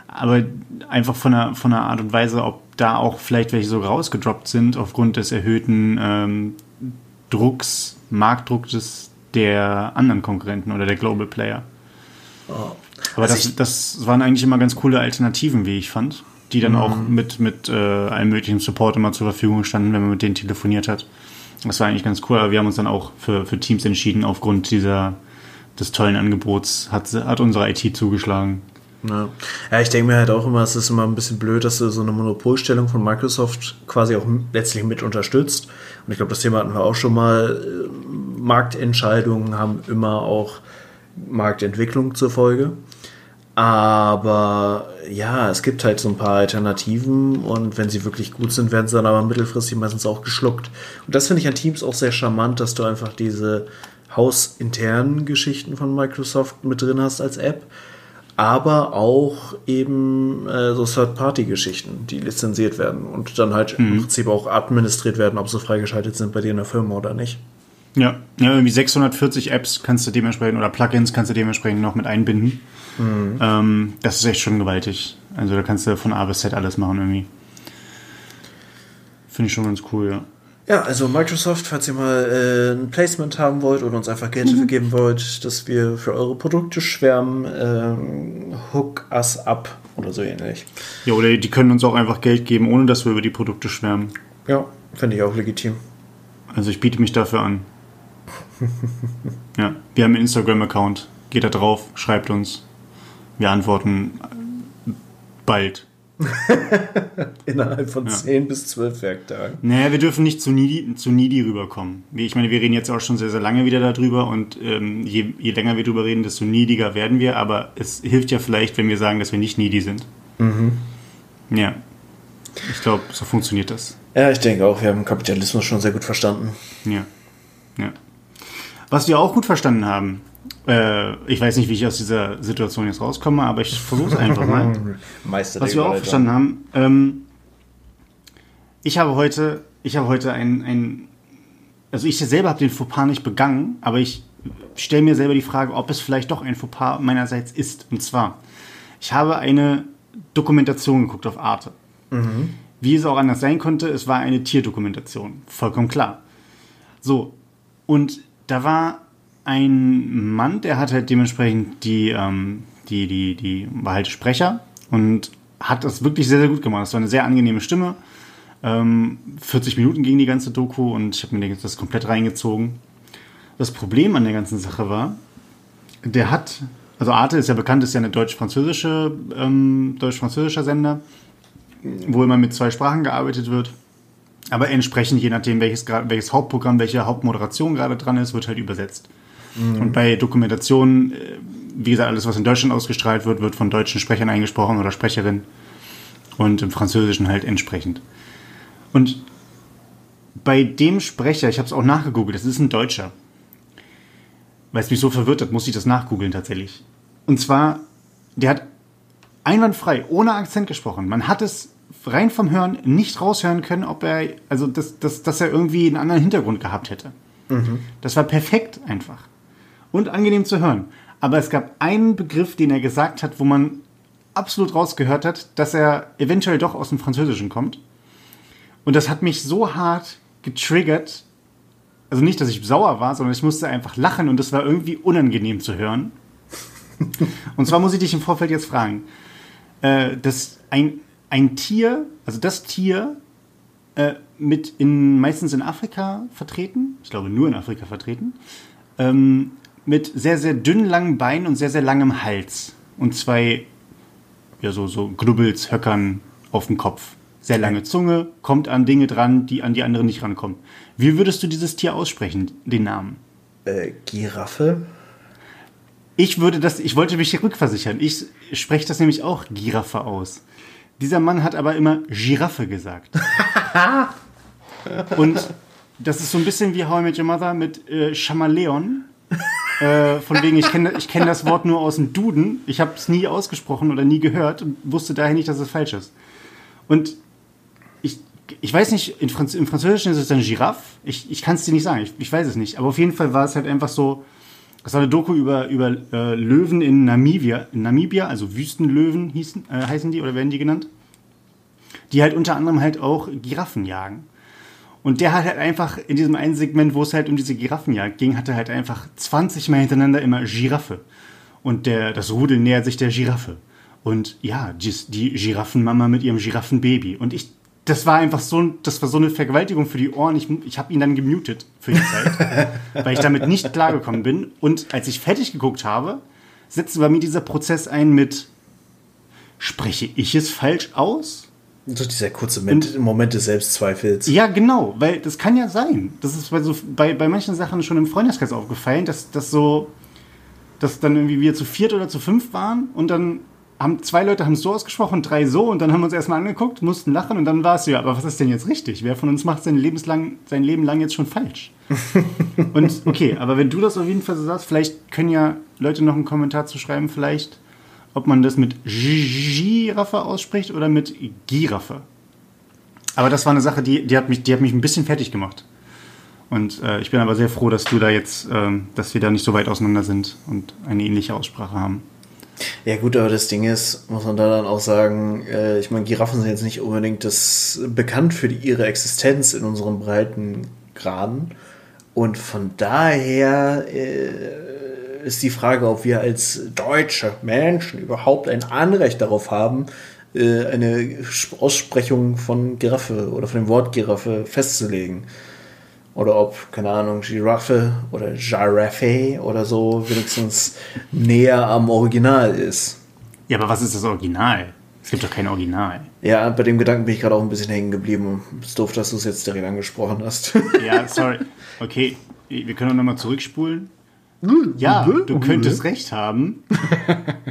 B: Aber einfach von der, von der Art und Weise, ob da auch vielleicht welche so rausgedroppt sind aufgrund des erhöhten ähm, Drucks, Marktdrucks der anderen Konkurrenten oder der Global Player. Aber also das, das waren eigentlich immer ganz coole Alternativen, wie ich fand, die dann mhm. auch mit, mit äh, allem möglichen Support immer zur Verfügung standen, wenn man mit denen telefoniert hat. Das war eigentlich ganz cool, aber wir haben uns dann auch für, für Teams entschieden, aufgrund dieser, des tollen Angebots hat, hat unsere IT zugeschlagen.
A: Ja. ja, ich denke mir halt auch immer, es ist immer ein bisschen blöd, dass du so eine Monopolstellung von Microsoft quasi auch letztlich mit unterstützt. Und ich glaube, das Thema hatten wir auch schon mal. Marktentscheidungen haben immer auch Marktentwicklung zur Folge. Aber ja, es gibt halt so ein paar Alternativen und wenn sie wirklich gut sind, werden sie dann aber mittelfristig meistens auch geschluckt. Und das finde ich an Teams auch sehr charmant, dass du einfach diese hausinternen Geschichten von Microsoft mit drin hast als App, aber auch eben äh, so Third-Party-Geschichten, die lizenziert werden und dann halt mhm. im Prinzip auch administriert werden, ob sie freigeschaltet sind bei dir in der Firma oder nicht.
B: Ja, ja irgendwie 640 Apps kannst du dementsprechend oder Plugins kannst du dementsprechend noch mit einbinden. Mhm. Ähm, das ist echt schon gewaltig. Also da kannst du von A bis Z alles machen irgendwie. Finde ich schon ganz cool, ja.
A: Ja, also Microsoft, falls ihr mal äh, ein Placement haben wollt oder uns einfach Geld dafür mhm. geben wollt, dass wir für eure Produkte schwärmen, ähm, hook us up oder so ähnlich.
B: Ja, oder die können uns auch einfach Geld geben, ohne dass wir über die Produkte schwärmen.
A: Ja, finde ich auch legitim.
B: Also ich biete mich dafür an. ja, wir haben einen Instagram-Account. Geht da drauf, schreibt uns. Wir antworten bald.
A: Innerhalb von ja. 10 bis 12 Werktagen.
B: Naja, wir dürfen nicht zu needy, zu needy rüberkommen. Ich meine, wir reden jetzt auch schon sehr, sehr lange wieder darüber und ähm, je, je länger wir darüber reden, desto neediger werden wir, aber es hilft ja vielleicht, wenn wir sagen, dass wir nicht needy sind. Mhm. Ja. Ich glaube, so funktioniert das.
A: Ja, ich denke auch, wir haben Kapitalismus schon sehr gut verstanden.
B: Ja. ja. Was wir auch gut verstanden haben, äh, ich weiß nicht, wie ich aus dieser Situation jetzt rauskomme, aber ich versuche es einfach mal.
A: Meister
B: Was wir auch verstanden haben, ähm, ich habe heute, ich habe heute ein, ein also ich selber habe den Fauxpas nicht begangen, aber ich stelle mir selber die Frage, ob es vielleicht doch ein Fauxpas meinerseits ist. Und zwar, ich habe eine Dokumentation geguckt auf Arte. Mhm. Wie es auch anders sein konnte, es war eine Tierdokumentation. Vollkommen klar. So, und da war ein Mann, der hat halt dementsprechend die, ähm, die, die, die, war halt Sprecher und hat das wirklich sehr, sehr gut gemacht. Das war eine sehr angenehme Stimme. Ähm, 40 Minuten ging die ganze Doku und ich habe mir das komplett reingezogen. Das Problem an der ganzen Sache war, der hat, also Arte ist ja bekannt, ist ja eine deutsch-französische, ähm, deutsch-französischer Sender, wo immer mit zwei Sprachen gearbeitet wird. Aber entsprechend, je nachdem, welches, welches Hauptprogramm, welche Hauptmoderation gerade dran ist, wird halt übersetzt. Mhm. Und bei Dokumentationen, äh, wie gesagt, alles, was in Deutschland ausgestrahlt wird, wird von deutschen Sprechern eingesprochen oder Sprecherinnen. Und im Französischen halt entsprechend. Und bei dem Sprecher, ich habe es auch nachgegoogelt, das ist ein Deutscher. Weil es mich so verwirrt hat, muss ich das nachgoogeln tatsächlich. Und zwar, der hat einwandfrei, ohne Akzent gesprochen. Man hat es rein vom Hören nicht raushören können, ob er, also dass, dass, dass er irgendwie einen anderen Hintergrund gehabt hätte. Mhm. Das war perfekt einfach. Und angenehm zu hören. Aber es gab einen Begriff, den er gesagt hat, wo man absolut rausgehört hat, dass er eventuell doch aus dem Französischen kommt. Und das hat mich so hart getriggert. Also nicht, dass ich sauer war, sondern ich musste einfach lachen und das war irgendwie unangenehm zu hören. und zwar muss ich dich im Vorfeld jetzt fragen. Äh, dass ein, ein Tier, also das Tier, äh, mit in, meistens in Afrika vertreten, ich glaube nur in Afrika vertreten, ähm, mit sehr, sehr dünnen, langen Beinen und sehr, sehr langem Hals und zwei, ja, so, so Grubbels, Höckern auf dem Kopf sehr lange Zunge, kommt an Dinge dran, die an die anderen nicht rankommen. Wie würdest du dieses Tier aussprechen, den Namen?
A: Äh, Giraffe?
B: Ich würde das, ich wollte mich rückversichern. Ich spreche das nämlich auch Giraffe aus. Dieser Mann hat aber immer Giraffe gesagt. Und das ist so ein bisschen wie How I Met Your Mother mit äh, Chamaleon. Äh, von wegen, ich kenne ich kenn das Wort nur aus dem Duden. Ich habe es nie ausgesprochen oder nie gehört und wusste daher nicht, dass es falsch ist. Und ich weiß nicht, Franz im Französischen ist es ein Giraffe. Ich, ich kann es dir nicht sagen, ich, ich, weiß es nicht. Aber auf jeden Fall war es halt einfach so, es war eine Doku über, über äh, Löwen in Namibia, in Namibia, also Wüstenlöwen hießen, äh, heißen die oder werden die genannt. Die halt unter anderem halt auch Giraffen jagen. Und der hat halt einfach in diesem einen Segment, wo es halt um diese Giraffenjagd ging, hatte halt einfach 20 Mal hintereinander immer Giraffe. Und der, das Rudel nähert sich der Giraffe. Und ja, die, die Giraffenmama mit ihrem Giraffenbaby. Und ich das war einfach so, das war so eine Vergewaltigung für die Ohren. Ich, ich habe ihn dann gemutet für die Zeit, weil ich damit nicht klargekommen bin. Und als ich fertig geguckt habe, setzte bei mir dieser Prozess ein mit, spreche ich es falsch aus?
A: So dieser kurze Moment, Moment des Selbstzweifels.
B: Ja, genau, weil das kann ja sein. Das ist bei, so, bei, bei manchen Sachen schon im Freundeskreis aufgefallen, dass, dass so, dass dann irgendwie wir zu viert oder zu fünf waren und dann haben zwei Leute haben es so ausgesprochen, drei so und dann haben wir uns erstmal angeguckt, mussten lachen und dann war es ja, aber was ist denn jetzt richtig? Wer von uns macht sein, Lebenslang, sein Leben lang jetzt schon falsch? und okay, aber wenn du das auf jeden Fall so sagst, vielleicht können ja Leute noch einen Kommentar zu schreiben, vielleicht, ob man das mit Giraffe ausspricht oder mit Giraffe. Aber das war eine Sache, die, die, hat, mich, die hat mich ein bisschen fertig gemacht. Und äh, ich bin aber sehr froh, dass du da jetzt, äh, dass wir da nicht so weit auseinander sind und eine ähnliche Aussprache haben.
A: Ja gut, aber das Ding ist, muss man da dann auch sagen, äh, ich meine, Giraffen sind jetzt nicht unbedingt das bekannt für die, ihre Existenz in unseren breiten Graden. Und von daher äh, ist die Frage, ob wir als deutsche Menschen überhaupt ein Anrecht darauf haben, äh, eine Aussprechung von Giraffe oder von dem Wort Giraffe festzulegen oder ob, keine Ahnung, Giraffe oder Giraffe oder so wenigstens näher am Original ist.
B: Ja, aber was ist das Original? Es gibt doch kein Original.
A: Ja, bei dem Gedanken bin ich gerade auch ein bisschen hängen geblieben. Es ist doof, dass du es jetzt direkt angesprochen hast.
B: Ja, sorry. Okay, wir können nochmal zurückspulen. Ja, du könntest recht haben.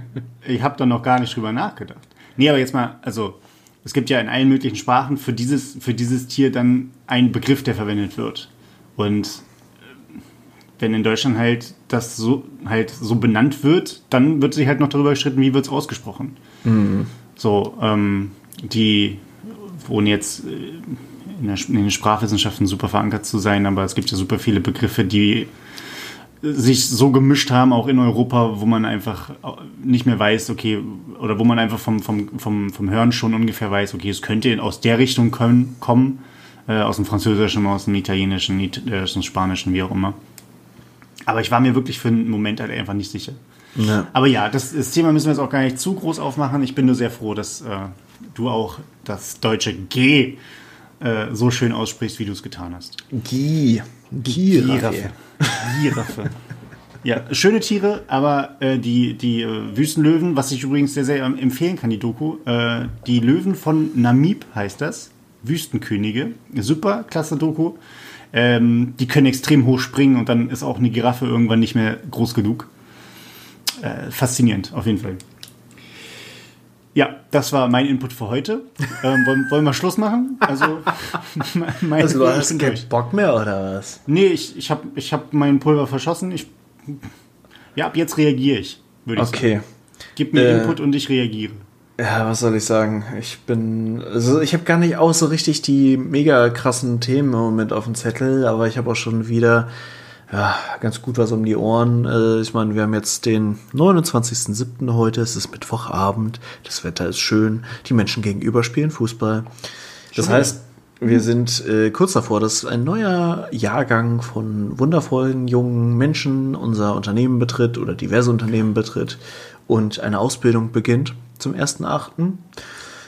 B: Ich habe da noch gar nicht drüber nachgedacht. Nee, aber jetzt mal, also es gibt ja in allen möglichen Sprachen für dieses, für dieses Tier dann einen Begriff, der verwendet wird. Und äh, wenn in Deutschland halt das so halt so benannt wird, dann wird sich halt noch darüber gestritten, wie wird es ausgesprochen. Mhm. So, ähm, die wohnen jetzt äh, in, der, in den Sprachwissenschaften super verankert zu sein, aber es gibt ja super viele Begriffe, die sich so gemischt haben, auch in Europa, wo man einfach nicht mehr weiß, okay, oder wo man einfach vom, vom, vom, vom Hören schon ungefähr weiß, okay, es könnte aus der Richtung können, kommen, äh, aus dem Französischen, aus dem Italienischen, äh, aus dem Spanischen, wie auch immer. Aber ich war mir wirklich für einen Moment halt einfach nicht sicher. Ja. Aber ja, das, das, Thema müssen wir jetzt auch gar nicht zu groß aufmachen. Ich bin nur sehr froh, dass äh, du auch das deutsche G äh, so schön aussprichst, wie du es getan hast.
A: G.
B: Giraffe. Giraffe. Ja, schöne Tiere, aber äh, die, die äh, Wüstenlöwen, was ich übrigens sehr, sehr empfehlen kann, die Doku, äh, die Löwen von Namib heißt das, Wüstenkönige, super, klasse Doku. Ähm, die können extrem hoch springen und dann ist auch eine Giraffe irgendwann nicht mehr groß genug. Äh, faszinierend, auf jeden Fall. Ja, das war mein Input für heute. Ähm, wollen, wollen, wir Schluss machen? Also,
A: mein also du hast keinen Bock mehr oder was?
B: Nee, ich, ich habe ich hab mein Pulver verschossen. Ich, ja, ab jetzt reagiere ich,
A: würde ich okay. sagen.
B: Gib mir äh, Input und ich reagiere.
A: Ja, was soll ich sagen? Ich bin, also ich habe gar nicht auch so richtig die mega krassen Themen im Moment auf dem Zettel, aber ich habe auch schon wieder ja, ganz gut was um die Ohren. Äh, ich meine, wir haben jetzt den 29.07. heute, es ist Mittwochabend, das Wetter ist schön, die Menschen gegenüber spielen Fußball. Das Schön. heißt, wir sind äh, kurz davor, dass ein neuer Jahrgang von wundervollen jungen Menschen unser Unternehmen betritt oder diverse Unternehmen betritt und eine Ausbildung beginnt zum 1.8.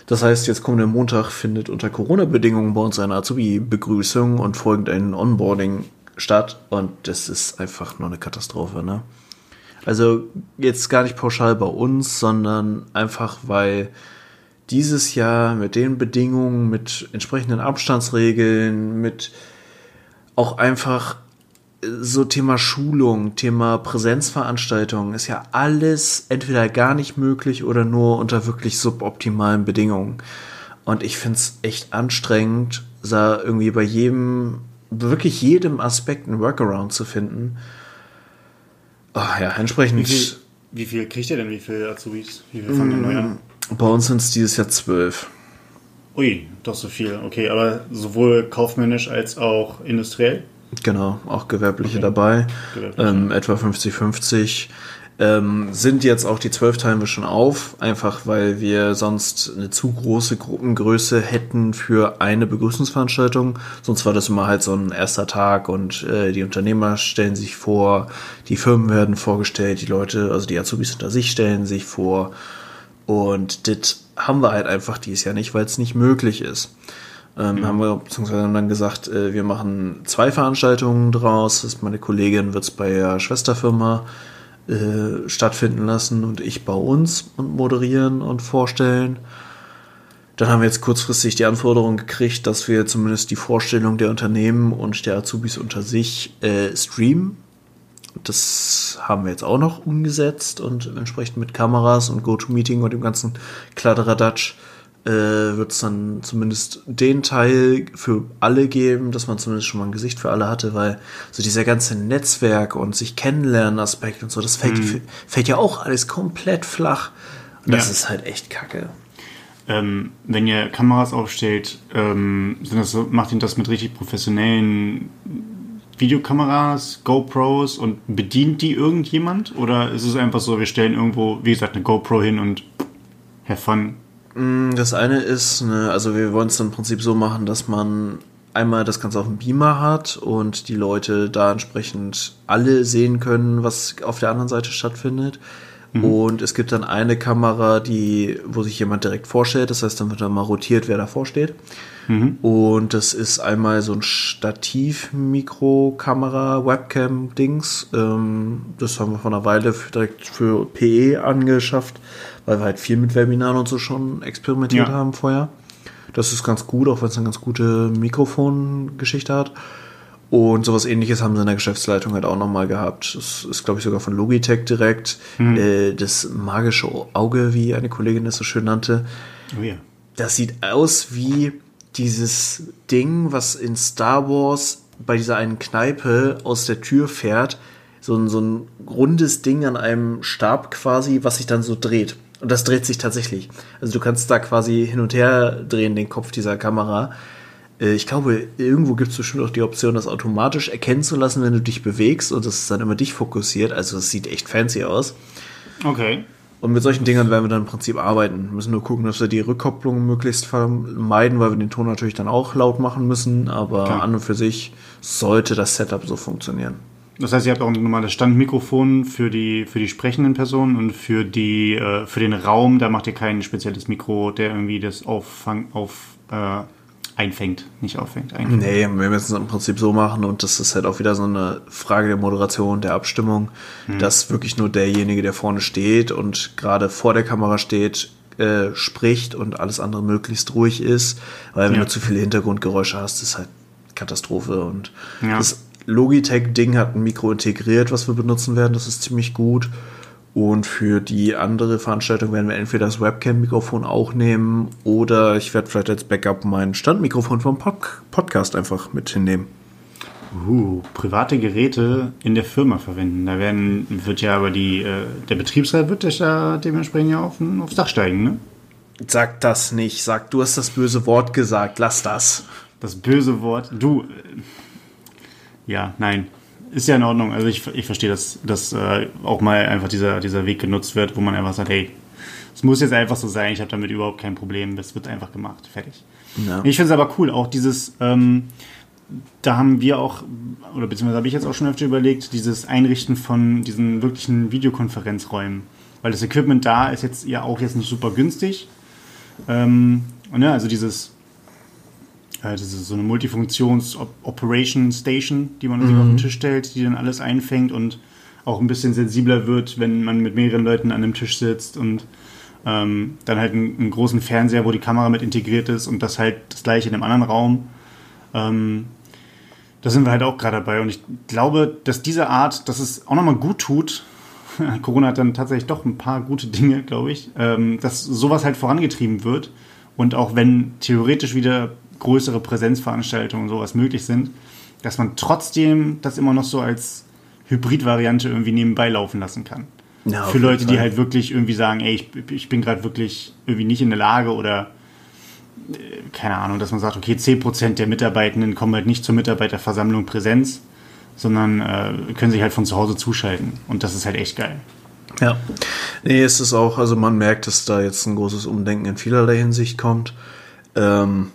A: Das heißt, jetzt kommenden Montag findet unter Corona-Bedingungen bei uns eine Azubi-Begrüßung und folgend ein Onboarding statt und das ist einfach nur eine Katastrophe, ne? Also jetzt gar nicht pauschal bei uns, sondern einfach, weil dieses Jahr mit den Bedingungen, mit entsprechenden Abstandsregeln, mit auch einfach so Thema Schulung, Thema Präsenzveranstaltungen ist ja alles entweder gar nicht möglich oder nur unter wirklich suboptimalen Bedingungen. Und ich finde es echt anstrengend, da irgendwie bei jedem wirklich jedem Aspekt einen Workaround zu finden. Oh, ja, entsprechend.
B: Wie viel, wie viel kriegt ihr denn? Wie viele Azubis? Wie viel fangen mm, neu an?
A: Bei uns sind es dieses Jahr zwölf.
B: Ui, doch so viel. Okay, aber sowohl kaufmännisch als auch industriell?
A: Genau, auch Gewerbliche okay. dabei. Gewerbliche. Ähm, etwa 50-50. Ähm, sind jetzt auch die zwölf wir schon auf, einfach weil wir sonst eine zu große Gruppengröße hätten für eine Begrüßungsveranstaltung. Sonst war das immer halt so ein erster Tag und äh, die Unternehmer stellen sich vor, die Firmen werden vorgestellt, die Leute, also die Azubis unter sich stellen sich vor. Und das haben wir halt einfach dieses Jahr nicht, weil es nicht möglich ist. Ähm, mhm. Haben wir beziehungsweise haben dann gesagt, äh, wir machen zwei Veranstaltungen draus. Das meine Kollegin wird es bei der Schwesterfirma äh, stattfinden lassen und ich bei uns und moderieren und vorstellen. Dann haben wir jetzt kurzfristig die Anforderung gekriegt, dass wir zumindest die Vorstellung der Unternehmen und der Azubis unter sich äh, streamen. Das haben wir jetzt auch noch umgesetzt und entsprechend mit Kameras und GoToMeeting und dem ganzen Kladderadatsch äh, wird es dann zumindest den Teil für alle geben, dass man zumindest schon mal ein Gesicht für alle hatte, weil so dieser ganze Netzwerk und sich kennenlernen Aspekt und so, das fällt, mhm. fällt ja auch alles komplett flach. Und das ja. ist halt echt kacke.
B: Ähm, wenn ihr Kameras aufstellt, ähm, so, macht ihr das mit richtig professionellen Videokameras, GoPros und bedient die irgendjemand? Oder ist es einfach so, wir stellen irgendwo, wie gesagt, eine GoPro hin und have fun?
A: Mm, das eine ist, ne, also wir wollen es im Prinzip so machen, dass man einmal das Ganze auf dem Beamer hat und die Leute da entsprechend alle sehen können, was auf der anderen Seite stattfindet. Mhm. Und es gibt dann eine Kamera, die, wo sich jemand direkt vorstellt. Das heißt, dann wird dann mal rotiert, wer davor steht. Mhm. Und das ist einmal so ein Stativ-Mikrokamera, Webcam-Dings. Ähm, das haben wir vor einer Weile direkt für PE angeschafft weil wir halt viel mit Webinaren und so schon experimentiert ja. haben vorher. Das ist ganz gut, auch wenn es eine ganz gute Mikrofongeschichte hat. Und sowas ähnliches haben sie in der Geschäftsleitung halt auch nochmal gehabt. Das ist, glaube ich, sogar von Logitech direkt. Mhm. Äh, das magische Auge, wie eine Kollegin es so schön nannte. Oh ja. das sieht aus wie dieses Ding, was in Star Wars bei dieser einen Kneipe aus der Tür fährt. So ein, so ein rundes Ding an einem Stab quasi, was sich dann so dreht. Und das dreht sich tatsächlich. Also du kannst da quasi hin und her drehen, den Kopf dieser Kamera. Äh, Ich glaube, irgendwo gibt es bestimmt auch die Option, das automatisch erkennen zu lassen, wenn du dich bewegst und das ist dann immer dich fokussiert. Also es sieht echt fancy aus.
B: Okay.
A: Und mit solchen Dingern werden wir dann im Prinzip arbeiten. Wir müssen nur gucken, dass wir die Rückkopplung möglichst vermeiden, weil wir den Ton natürlich dann auch laut machen müssen. Aber
B: Klar.
A: an und für sich sollte das Setup so funktionieren.
B: Das heißt, ihr habt auch ein normales Standmikrofon für die, für die sprechenden Personen und für, die, äh, für den Raum, da macht ihr kein spezielles Mikro, der irgendwie das auffang, auf, äh, einfängt. Nicht auffängt, einfängt.
A: Nee, wir müssen es im Prinzip so machen und das ist halt auch wieder so eine Frage der Moderation, der Abstimmung, dass wirklich nur derjenige, der vorne steht und gerade vor der Kamera steht, äh, spricht und alles andere möglichst ruhig ist, weil wenn
B: Ja.
A: du zu viele Hintergrundgeräusche hast, ist halt Katastrophe und
B: Ja.
A: das Logitech-Ding hat ein Mikro integriert, was wir benutzen werden, das ist ziemlich gut. Und für die andere Veranstaltung werden wir entweder das Webcam-Mikrofon auch nehmen oder ich werde vielleicht als Backup mein Standmikrofon vom Pod Podcast einfach mit hinnehmen.
B: Uh, private Geräte in der Firma verwenden. Da werden, wird ja aber die, äh, der Betriebsrat wird ja dementsprechend ja auf, aufs Dach steigen, ne?
A: Sag das nicht, sag, du hast das böse Wort gesagt, lass das.
B: Das böse Wort. Du. Äh, ja, nein. Ist ja in Ordnung. Also ich, ich verstehe, dass, dass äh, auch mal einfach dieser, dieser Weg genutzt wird, wo man einfach sagt, hey, es muss jetzt einfach so sein, ich habe damit überhaupt kein Problem, das wird einfach gemacht, fertig.
A: Ja.
B: Ich finde es aber cool, auch dieses, ähm, da haben wir auch, oder beziehungsweise habe ich jetzt auch schon öfter überlegt, dieses Einrichten von diesen wirklichen Videokonferenzräumen. Weil das Equipment da ist jetzt ja auch jetzt nicht super günstig. Ähm, und ja, also dieses, das ist so eine Multifunktions-Operation Station, die man sich auf den Tisch stellt, die dann alles einfängt und auch ein bisschen sensibler wird, wenn man mit mehreren Leuten an einem Tisch sitzt und ähm, dann halt einen, einen großen Fernseher, wo die Kamera mit integriert ist und das halt das gleiche in einem anderen Raum. Ähm, da sind wir halt auch gerade dabei und ich glaube, dass diese Art, dass es auch nochmal gut tut, Corona hat dann tatsächlich doch ein paar gute Dinge, glaube ich, ähm, dass sowas halt vorangetrieben wird und auch wenn theoretisch wieder größere Präsenzveranstaltungen und sowas möglich sind, dass man trotzdem das immer noch so als Hybrid-Variante irgendwie nebenbei laufen lassen kann.
A: Ja,
B: Für Leute, die halt wirklich irgendwie sagen, ey, ich, ich bin gerade wirklich irgendwie nicht in der Lage oder äh, keine Ahnung, dass man sagt, okay, 10% der Mitarbeitenden kommen halt nicht zur Mitarbeiterversammlung Präsenz, sondern äh, können sich halt von zu Hause zuschalten. Und das ist halt echt geil.
A: Ja. Nee, es ist auch, also man merkt, dass da jetzt ein großes Umdenken in vielerlei Hinsicht kommt. Ähm,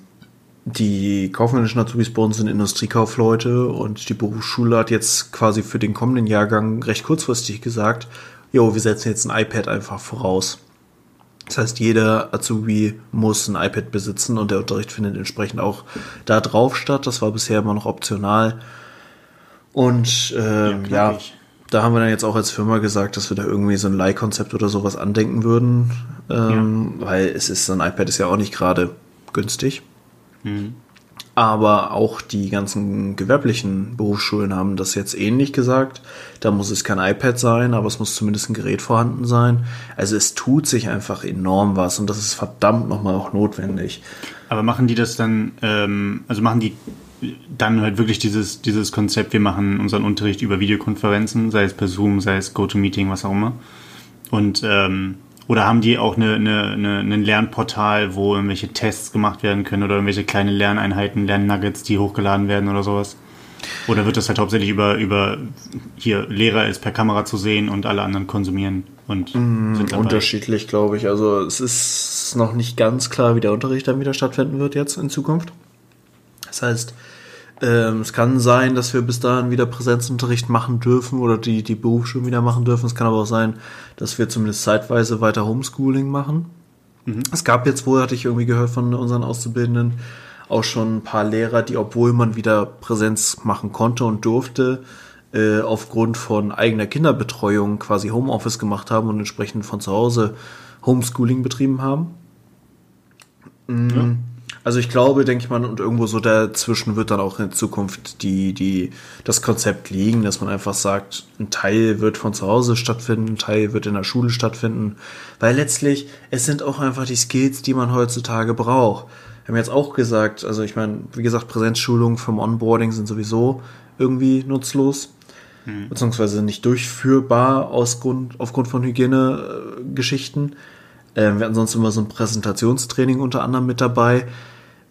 A: die kaufmännischen Azubis bei uns sind Industriekaufleute und die Berufsschule hat jetzt quasi für den kommenden Jahrgang recht kurzfristig gesagt, jo, wir setzen jetzt ein iPad einfach voraus. Das heißt, jeder Azubi muss ein iPad besitzen und der Unterricht findet entsprechend auch da drauf statt. Das war bisher immer noch optional. Und ähm, ja,
B: knackig.
A: da haben wir dann jetzt auch als Firma gesagt, dass wir da irgendwie so ein Leihkonzept oder sowas andenken würden. Ähm, Weil es ist, so ein iPad ist ja auch nicht gerade günstig. Aber auch die ganzen gewerblichen Berufsschulen haben das jetzt ähnlich gesagt. Da muss es kein iPad sein, aber es muss zumindest ein Gerät vorhanden sein. Also es tut sich einfach enorm was und das ist verdammt nochmal auch notwendig.
B: Aber machen die das dann, ähm, also machen die dann halt wirklich dieses, dieses Konzept, wir machen unseren Unterricht über Videokonferenzen, sei es per Zoom, sei es GoToMeeting, was auch immer. Und ähm, oder haben die auch eine, eine, eine, ein Lernportal, wo irgendwelche Tests gemacht werden können oder irgendwelche kleine Lerneinheiten, Lernnuggets, die hochgeladen werden oder sowas? Oder wird das halt hauptsächlich über, über hier Lehrer ist per Kamera zu sehen und alle anderen konsumieren und sind dabei?
A: Unterschiedlich, glaube ich. Also es ist noch nicht ganz klar, wie der Unterricht dann wieder stattfinden wird jetzt in Zukunft. Das heißt, ähm, es kann sein, dass wir bis dahin wieder Präsenzunterricht machen dürfen oder die, die Berufsschulen wieder machen dürfen. Es kann aber auch sein, dass wir zumindest zeitweise weiter Homeschooling machen. Es gab jetzt wohl, hatte ich irgendwie gehört von unseren Auszubildenden, auch schon ein paar Lehrer, die, obwohl man wieder Präsenz machen konnte und durfte, äh, aufgrund von eigener Kinderbetreuung quasi Homeoffice gemacht haben und entsprechend von zu Hause Homeschooling betrieben haben. Mm. Also ich glaube, denke ich mal, und irgendwo so dazwischen wird dann auch in Zukunft die, die, das Konzept liegen, dass man einfach sagt, ein Teil wird von zu Hause stattfinden, ein Teil wird in der Schule stattfinden. Weil letztlich, es sind auch einfach die Skills, die man heutzutage braucht. Wir haben jetzt auch gesagt, also ich meine, wie gesagt, Präsenzschulungen vom Onboarding sind sowieso irgendwie nutzlos hm. beziehungsweise nicht durchführbar aus Grund, aufgrund von Hygienegeschichten. Äh, wir hatten sonst immer so ein Präsentationstraining unter anderem mit dabei.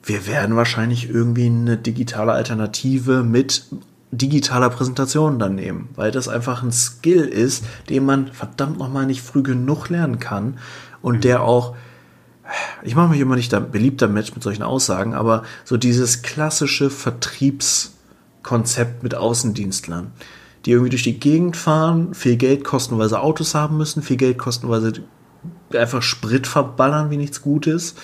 A: Wir werden wahrscheinlich irgendwie eine digitale Alternative mit digitaler Präsentation dann nehmen, weil das einfach ein Skill ist, den man verdammt nochmal nicht früh genug lernen kann und mhm. der auch, ich mache mich immer nicht da beliebt damit mit solchen Aussagen, aber so dieses klassische Vertriebskonzept mit Außendienstlern die irgendwie durch die Gegend fahren, viel Geld kosten, weil sie Autos haben müssen, viel Geld kosten, weil sie einfach Sprit verballern wie nichts Gutes.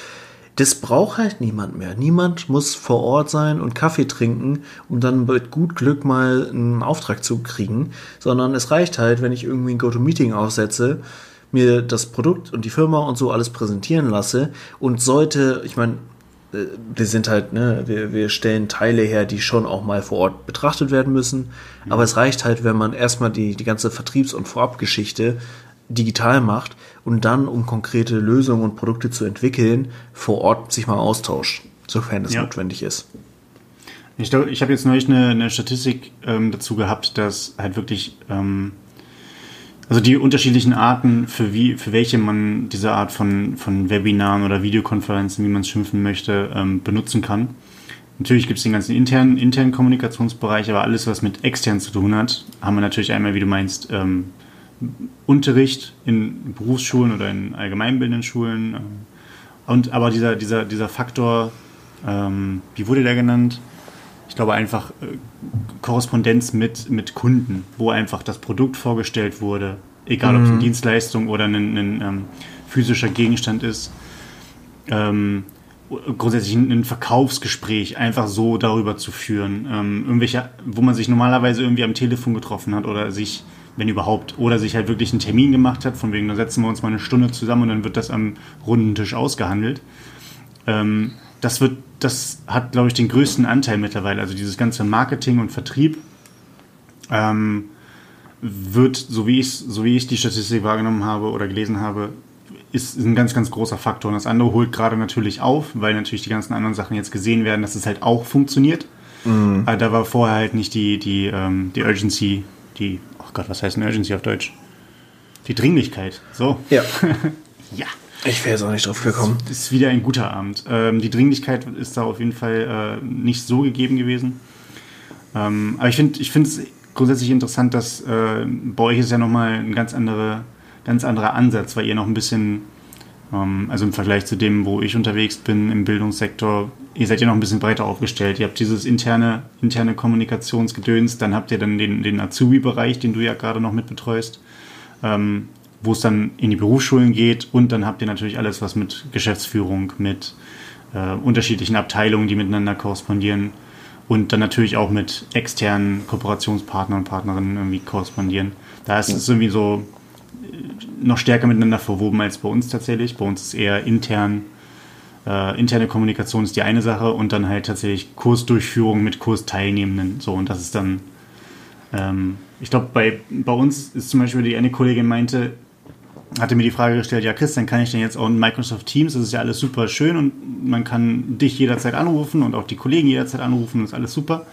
A: Das braucht halt niemand mehr. Niemand muss vor Ort sein und Kaffee trinken, um dann mit gut Glück mal einen Auftrag zu kriegen, sondern es reicht halt, wenn ich irgendwie ein Go-To-Meeting aufsetze, mir das Produkt und die Firma und so alles präsentieren lasse und sollte, ich meine, äh, wir sind halt, ne, wir, wir stellen Teile her, die schon auch mal vor Ort betrachtet werden müssen. Mhm. Aber es reicht halt, wenn man erstmal die, die ganze Vertriebs- und Vorabgeschichte digital macht und dann, um konkrete Lösungen und Produkte zu entwickeln, vor Ort sich mal austauscht, sofern es ja. notwendig ist.
B: Ich, ich habe jetzt neulich eine, eine Statistik ähm, dazu gehabt, dass halt wirklich ähm, also die unterschiedlichen Arten, für, wie, für welche man diese Art von, von Webinaren oder Videokonferenzen, wie man es schimpfen möchte, ähm, benutzen kann. Natürlich gibt es den ganzen internen, internen Kommunikationsbereich, aber alles, was mit extern zu tun hat, haben wir natürlich einmal, wie du meinst, ähm, Unterricht in Berufsschulen oder in allgemeinbildenden Schulen. Und aber dieser, dieser, dieser Faktor, ähm, wie wurde der genannt? ich glaube einfach äh, Korrespondenz mit, mit Kunden, wo einfach das Produkt vorgestellt wurde, egal mhm. ob es eine mhm. Dienstleistung oder ein, ein ähm, physischer Gegenstand ist. Ähm, grundsätzlich ein Verkaufsgespräch einfach so darüber zu führen. Ähm, irgendwelche, wo man sich normalerweise irgendwie am Telefon getroffen hat oder sich, wenn überhaupt, oder sich halt wirklich einen Termin gemacht hat, von wegen, da setzen wir uns mal eine Stunde zusammen und dann wird das am runden Tisch ausgehandelt. Ähm, das wird, das hat, glaube ich, den größten Anteil mittlerweile. Also dieses ganze Marketing und Vertrieb ähm, wird, so wie, ich, so wie ich die Statistik wahrgenommen habe oder gelesen habe, ist ein ganz, ganz großer Faktor. Und das andere holt gerade natürlich auf, weil natürlich die ganzen anderen Sachen jetzt gesehen werden, dass es halt auch funktioniert. Mhm. Aber da war vorher halt nicht die, die, ähm, die Urgency, die, oh Gott, was heißt eine Urgency auf Deutsch? Die Dringlichkeit. So.
A: Ja.
B: ja.
A: Ich wäre jetzt auch nicht drauf gekommen.
B: Das ist wieder ein guter Abend. Ähm, die Dringlichkeit ist da auf jeden Fall äh, nicht so gegeben gewesen. Ähm, aber ich finde ich es grundsätzlich interessant, dass äh, bei euch ist ja nochmal ein ganz, andere, ganz anderer Ansatz, weil ihr noch ein bisschen, also im Vergleich zu dem, wo ich unterwegs bin im Bildungssektor, ihr seid ja noch ein bisschen breiter aufgestellt. Ihr habt dieses interne, interne Kommunikationsgedöns, dann habt ihr dann den, den Azubi-Bereich, den du ja gerade noch mitbetreust. Ähm, wo es dann in die Berufsschulen geht und dann habt ihr natürlich alles, was mit Geschäftsführung, mit äh, unterschiedlichen Abteilungen, die miteinander korrespondieren und dann natürlich auch mit externen Kooperationspartnern und Partnerinnen irgendwie korrespondieren. Da ist es irgendwie so noch stärker miteinander verwoben als bei uns tatsächlich. Bei uns ist eher intern, äh, interne Kommunikation ist die eine Sache und dann halt tatsächlich Kursdurchführung mit Kursteilnehmenden. So, und das ist dann, ähm, ich glaube, bei, bei uns ist zum Beispiel die eine Kollegin meinte, hatte mir die Frage gestellt, ja Christian, kann ich denn jetzt auch in Microsoft Teams, das ist ja alles super schön und man kann dich jederzeit anrufen und auch die Kollegen jederzeit anrufen, das ist alles super.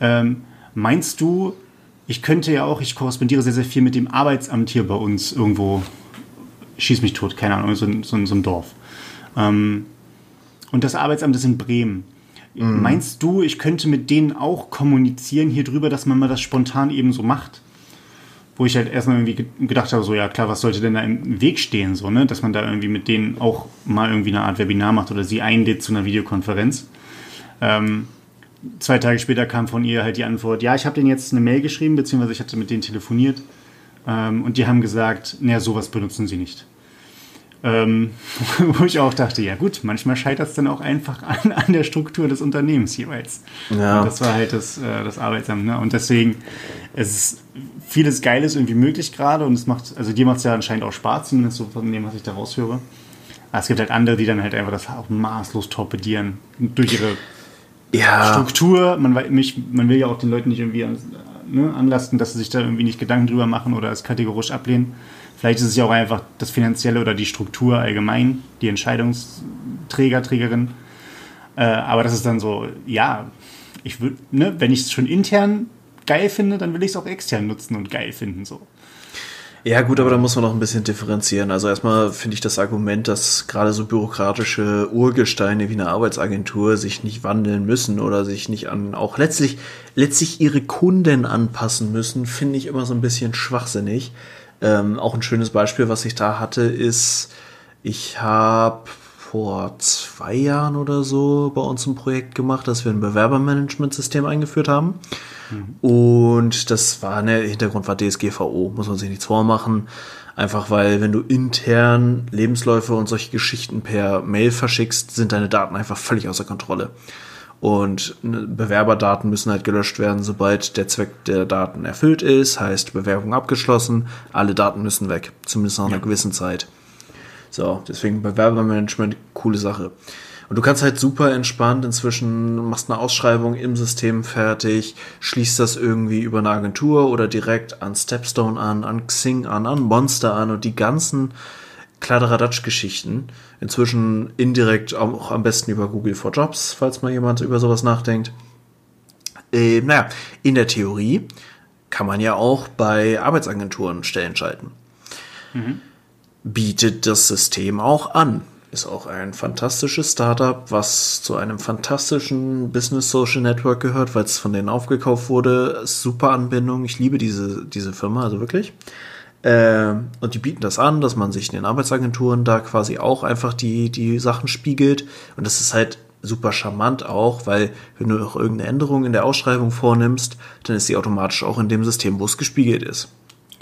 B: Ähm, meinst du, ich könnte ja auch, ich korrespondiere sehr, sehr viel mit dem Arbeitsamt hier bei uns irgendwo, schieß mich tot, keine Ahnung, so, so in so einem Dorf. Ähm, und das Arbeitsamt ist in Bremen. Mhm. Meinst du, ich könnte mit denen auch kommunizieren hier drüber, dass man mal das spontan eben so macht? wo ich halt erstmal irgendwie gedacht habe, so ja klar, was sollte denn da im Weg stehen, so, ne? Dass man da irgendwie mit denen auch mal irgendwie eine Art Webinar macht oder sie einlädt zu einer Videokonferenz. Ähm, zwei Tage später kam von ihr halt die Antwort, ja, ich habe denen jetzt eine Mail geschrieben, beziehungsweise ich hatte mit denen telefoniert ähm, und die haben gesagt, naja, sowas benutzen sie nicht. Ähm, wo ich auch dachte, ja gut, manchmal scheitert es dann auch einfach an, an der Struktur des Unternehmens jeweils. Ja. Und das war halt das, äh, das Arbeitsamt. Ne? Und deswegen, es ist vieles Geiles irgendwie möglich gerade und es macht, also dir macht es ja anscheinend auch Spaß, zumindest so von dem, was ich da raushöre. Aber es gibt halt andere, die dann halt einfach das auch maßlos torpedieren. Durch ihre
A: Ja,
B: Struktur. Man, mich, man will ja auch den Leuten nicht irgendwie an, ne, anlasten, dass sie sich da irgendwie nicht Gedanken drüber machen oder es kategorisch ablehnen. Vielleicht ist es ja auch einfach das Finanzielle oder die Struktur allgemein, die Entscheidungsträger, Trägerin. Äh, aber das ist dann so, ja, ich würde, ne, wenn ich es schon intern geil finde, dann will ich es auch extern nutzen und geil finden. So.
A: Ja, gut, aber da muss man noch ein bisschen differenzieren. Also erstmal finde ich das Argument, dass gerade so bürokratische Urgesteine wie eine Arbeitsagentur sich nicht wandeln müssen oder sich nicht an auch letztlich letztlich ihre Kunden anpassen müssen, finde ich immer so ein bisschen schwachsinnig. Ähm, auch ein schönes Beispiel, was ich da hatte, ist, ich habe vor zwei Jahren oder so bei uns ein Projekt gemacht, dass wir ein Bewerbermanagementsystem eingeführt haben. Und das war, ne, Hintergrund war DSGVO, muss man sich nichts vormachen. Einfach weil, wenn du intern Lebensläufe und solche Geschichten per Mail verschickst, sind deine Daten einfach völlig außer Kontrolle. Und ne, Bewerberdaten müssen halt gelöscht werden, sobald der Zweck der Daten erfüllt ist, heißt Bewerbung abgeschlossen, alle Daten müssen weg, zumindest nach einer gewissen Zeit. So, deswegen Bewerbermanagement, coole Sache. Und du kannst halt super entspannt inzwischen, machst eine Ausschreibung im System fertig, schließt das irgendwie über eine Agentur oder direkt an Stepstone an, an Xing an, an Monster an und die ganzen Kladderadatsch-Geschichten. Inzwischen indirekt auch am besten über Google for Jobs, falls mal jemand über sowas nachdenkt. Äh, naja, in der Theorie kann man ja auch bei Arbeitsagenturen Stellen schalten bietet das System auch an. Ist auch ein fantastisches Startup, was zu einem fantastischen Business Social Network gehört, weil es von denen aufgekauft wurde. Super Anbindung. Ich liebe diese, diese Firma, also wirklich. Ähm, und die bieten das an, dass man sich in den Arbeitsagenturen da quasi auch einfach die, die Sachen spiegelt. Und das ist halt super charmant auch, weil wenn du noch irgendeine Änderung in der Ausschreibung vornimmst, dann ist sie automatisch auch in dem System, wo es gespiegelt ist.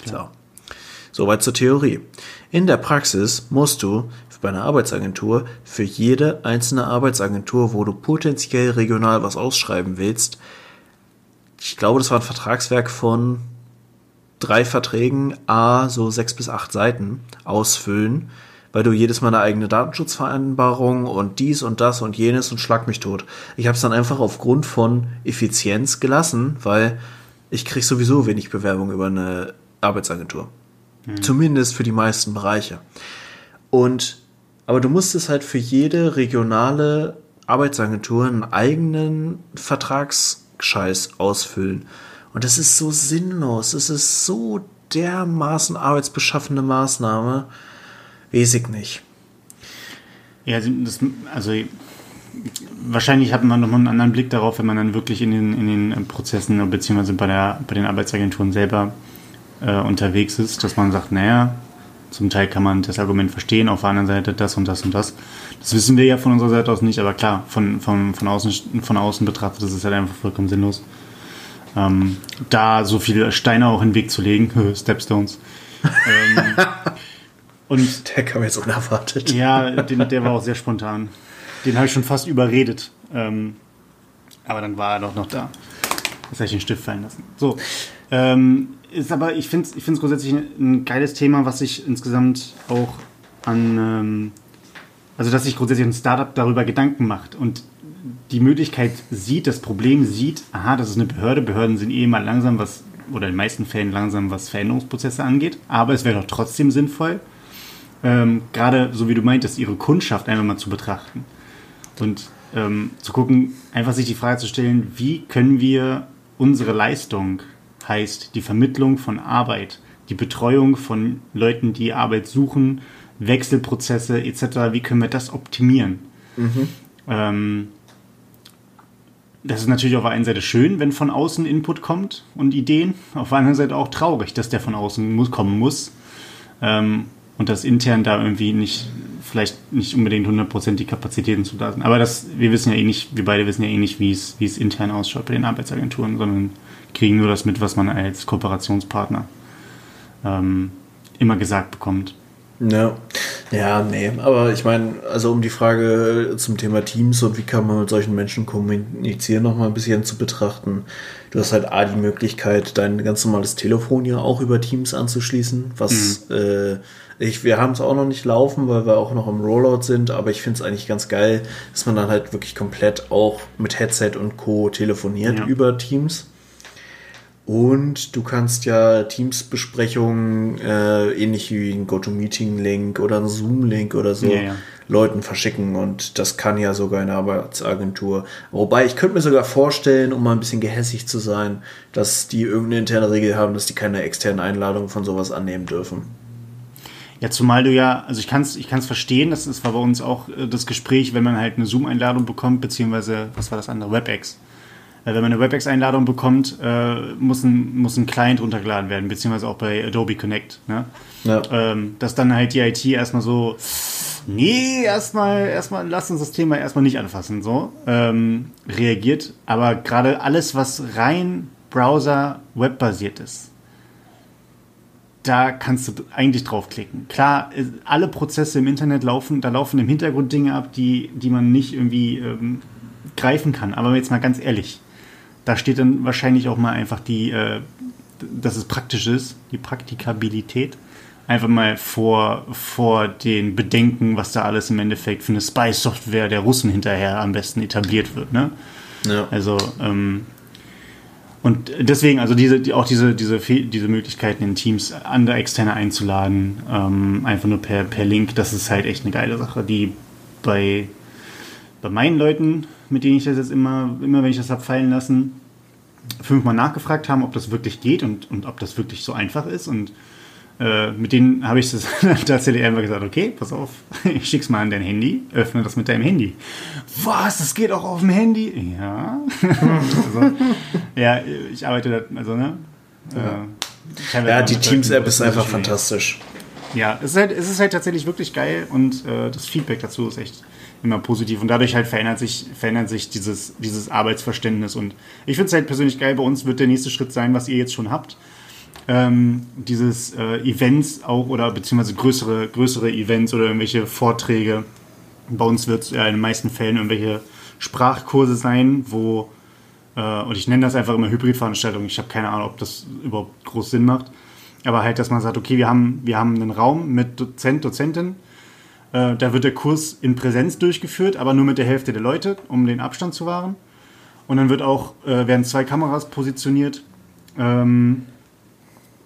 A: So. Soweit zur Theorie. In der Praxis musst du bei einer Arbeitsagentur für jede einzelne Arbeitsagentur, wo du potenziell regional was ausschreiben willst, ich glaube, das war ein Vertragswerk von drei Verträgen, a so sechs bis acht Seiten ausfüllen, weil du jedes Mal eine eigene Datenschutzvereinbarung und dies und das und jenes und schlag mich tot. Ich habe es dann einfach aufgrund von Effizienz gelassen, weil ich krieg sowieso wenig Bewerbung über eine Arbeitsagentur. Zumindest für die meisten Bereiche. Und, aber du musstest halt für jede regionale Arbeitsagentur einen eigenen Vertragsscheiß ausfüllen. Und das ist so sinnlos. Es ist so dermaßen arbeitsbeschaffende Maßnahme. Weiß ich nicht.
B: Ja, das, also wahrscheinlich hat man noch mal einen anderen Blick darauf, wenn man dann wirklich in den, in den Prozessen beziehungsweise bei, der, bei den Arbeitsagenturen selber äh, unterwegs ist, dass man sagt, naja, zum Teil kann man das Argument verstehen, auf der anderen Seite das und das und das. Das wissen wir ja von unserer Seite aus nicht, aber klar, von, von, von, außen, von außen betrachtet ist es halt einfach vollkommen sinnlos. Ähm, da so viele Steine auch in den Weg zu legen, Stepstones. ähm, und
A: Der kam jetzt unerwartet.
B: ja, den, der war auch sehr spontan. Den habe ich schon fast überredet. Ähm, aber dann war er doch noch da. Jetzt habe ich den Stift fallen lassen. So. Ähm, ist aber, ich finde es ich grundsätzlich ein, ein geiles Thema, was sich insgesamt auch an, ähm, also dass sich grundsätzlich ein Startup darüber Gedanken macht und die Möglichkeit sieht, das Problem sieht, aha, das ist eine Behörde, Behörden sind eh mal langsam, was, oder in den meisten Fällen langsam, was Veränderungsprozesse angeht, aber es wäre doch trotzdem sinnvoll, ähm, gerade so wie du meintest, ihre Kundschaft einfach mal zu betrachten und ähm, zu gucken, einfach sich die Frage zu stellen, wie können wir unsere Leistung, heißt die Vermittlung von Arbeit, die Betreuung von Leuten, die Arbeit suchen, Wechselprozesse etc., wie können wir das optimieren? Ähm, das ist natürlich auf der einen Seite schön, wenn von außen Input kommt und Ideen, auf der anderen Seite auch traurig, dass der von außen muss, kommen muss ähm, und dass intern da irgendwie nicht, vielleicht nicht unbedingt 100% die Kapazitäten zu da sind. Aber das, wir wissen ja eh nicht, wir beide wissen ja eh nicht, wie es, wie es intern ausschaut bei den Arbeitsagenturen, sondern kriegen nur das mit, was man als Kooperationspartner ähm, immer gesagt bekommt.
A: Ja. Ja, nee, aber ich meine, also um die Frage zum Thema Teams und wie kann man mit solchen Menschen kommunizieren, noch mal ein bisschen zu betrachten. Du hast halt A, die Möglichkeit, dein ganz normales Telefon ja auch über Teams anzuschließen, was mhm. äh, ich, wir haben es auch noch nicht laufen, weil wir auch noch im Rollout sind, aber ich finde es eigentlich ganz geil, dass man dann halt wirklich komplett auch mit Headset und Co. telefoniert ja. über Teams. Und du kannst ja Teams-Besprechungen äh, ähnlich wie ein GoToMeeting-Link oder ein Zoom-Link oder so ja, ja. Leuten verschicken. Und das kann ja sogar eine Arbeitsagentur. Wobei ich könnte mir sogar vorstellen, um mal ein bisschen gehässig zu sein, dass die irgendeine interne Regel haben, dass die keine externen Einladungen von sowas annehmen dürfen.
B: Ja, zumal du ja, also ich kann es ich kann's verstehen, das ist, war bei uns auch äh, das Gespräch, wenn man halt eine Zoom-Einladung bekommt, beziehungsweise, was war das andere, WebEx. Wenn man eine WebEx-Einladung bekommt, äh, muss, ein, muss ein Client runtergeladen werden, beziehungsweise auch bei Adobe Connect. Ne? Ja. Ähm, dass dann halt die IT erstmal so, nee, erstmal, erstmal, lass uns das Thema erstmal nicht anfassen, so, ähm, reagiert. Aber gerade alles, was rein Browser, Web-basiert ist, da kannst du eigentlich draufklicken. Klar, alle Prozesse im Internet laufen, da laufen im Hintergrund Dinge ab, die, die man nicht irgendwie ähm, greifen kann. Aber jetzt mal ganz ehrlich, da steht dann wahrscheinlich auch mal einfach die, äh, dass es praktisch ist, die Praktikabilität, einfach mal vor, vor den Bedenken, was da alles im Endeffekt für eine Spy-Software der Russen hinterher am besten etabliert wird. Ne? Ja. Also, ähm, und deswegen, also diese, die, auch diese, diese, diese Möglichkeiten in Teams andere Externe einzuladen, ähm, einfach nur per, per Link, das ist halt echt eine geile Sache, die bei, bei meinen Leuten, mit denen ich das jetzt immer, immer wenn ich das habe fallen lassen, fünfmal nachgefragt haben, ob das wirklich geht und, und ob das wirklich so einfach ist. Und äh, mit denen habe ich das tatsächlich einfach gesagt, okay, pass auf, ich schick's mal an dein Handy, öffne das mit deinem Handy. Was, das geht auch auf dem Handy? Ja. also, ja, ich arbeite da, also, ne?
A: Ja, äh, ja die Teams-App ist einfach fantastisch.
B: Ja, es ist, halt, es ist halt tatsächlich wirklich geil und äh, das Feedback dazu ist echt immer positiv. Und dadurch halt verändert sich, verändert sich dieses, dieses Arbeitsverständnis. Und ich finde es halt persönlich geil. Bei uns wird der nächste Schritt sein, was ihr jetzt schon habt ähm, dieses äh, Events auch oder beziehungsweise größere, größere Events oder irgendwelche Vorträge. Bei uns wird es ja in den meisten Fällen irgendwelche Sprachkurse sein, wo, äh, und ich nenne das einfach immer Hybridveranstaltungen. Ich habe keine Ahnung, ob das überhaupt groß Sinn macht. Aber halt, dass man sagt, okay, wir haben, wir haben einen Raum mit Dozent, Dozentin. Äh, da wird der Kurs in Präsenz durchgeführt, aber nur mit der Hälfte der Leute, um den Abstand zu wahren. Und dann wird auch, äh, werden zwei Kameras positioniert. Ähm,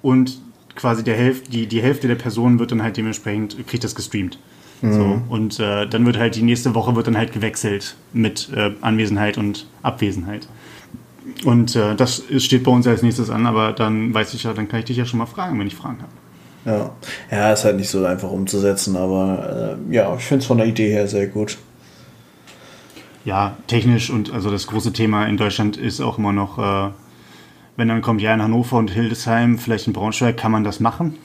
B: und quasi der Hälfte, die, die Hälfte der Personen wird dann halt dementsprechend, kriegt das gestreamt. Mhm. So, und äh, dann wird halt die nächste Woche wird dann halt gewechselt mit äh, Anwesenheit und Abwesenheit. Und das steht bei uns als nächstes an, aber dann weiß ich ja, dann kann ich dich ja schon mal fragen, wenn ich Fragen habe.
A: Ja, ja, ist halt nicht so einfach umzusetzen, aber äh, ja, ich finde es von der Idee her sehr gut.
B: Ja, technisch und also das große Thema in Deutschland ist auch immer noch äh, wenn dann kommt, ja, in Hannover und Hildesheim, vielleicht in Braunschweig, kann man das machen.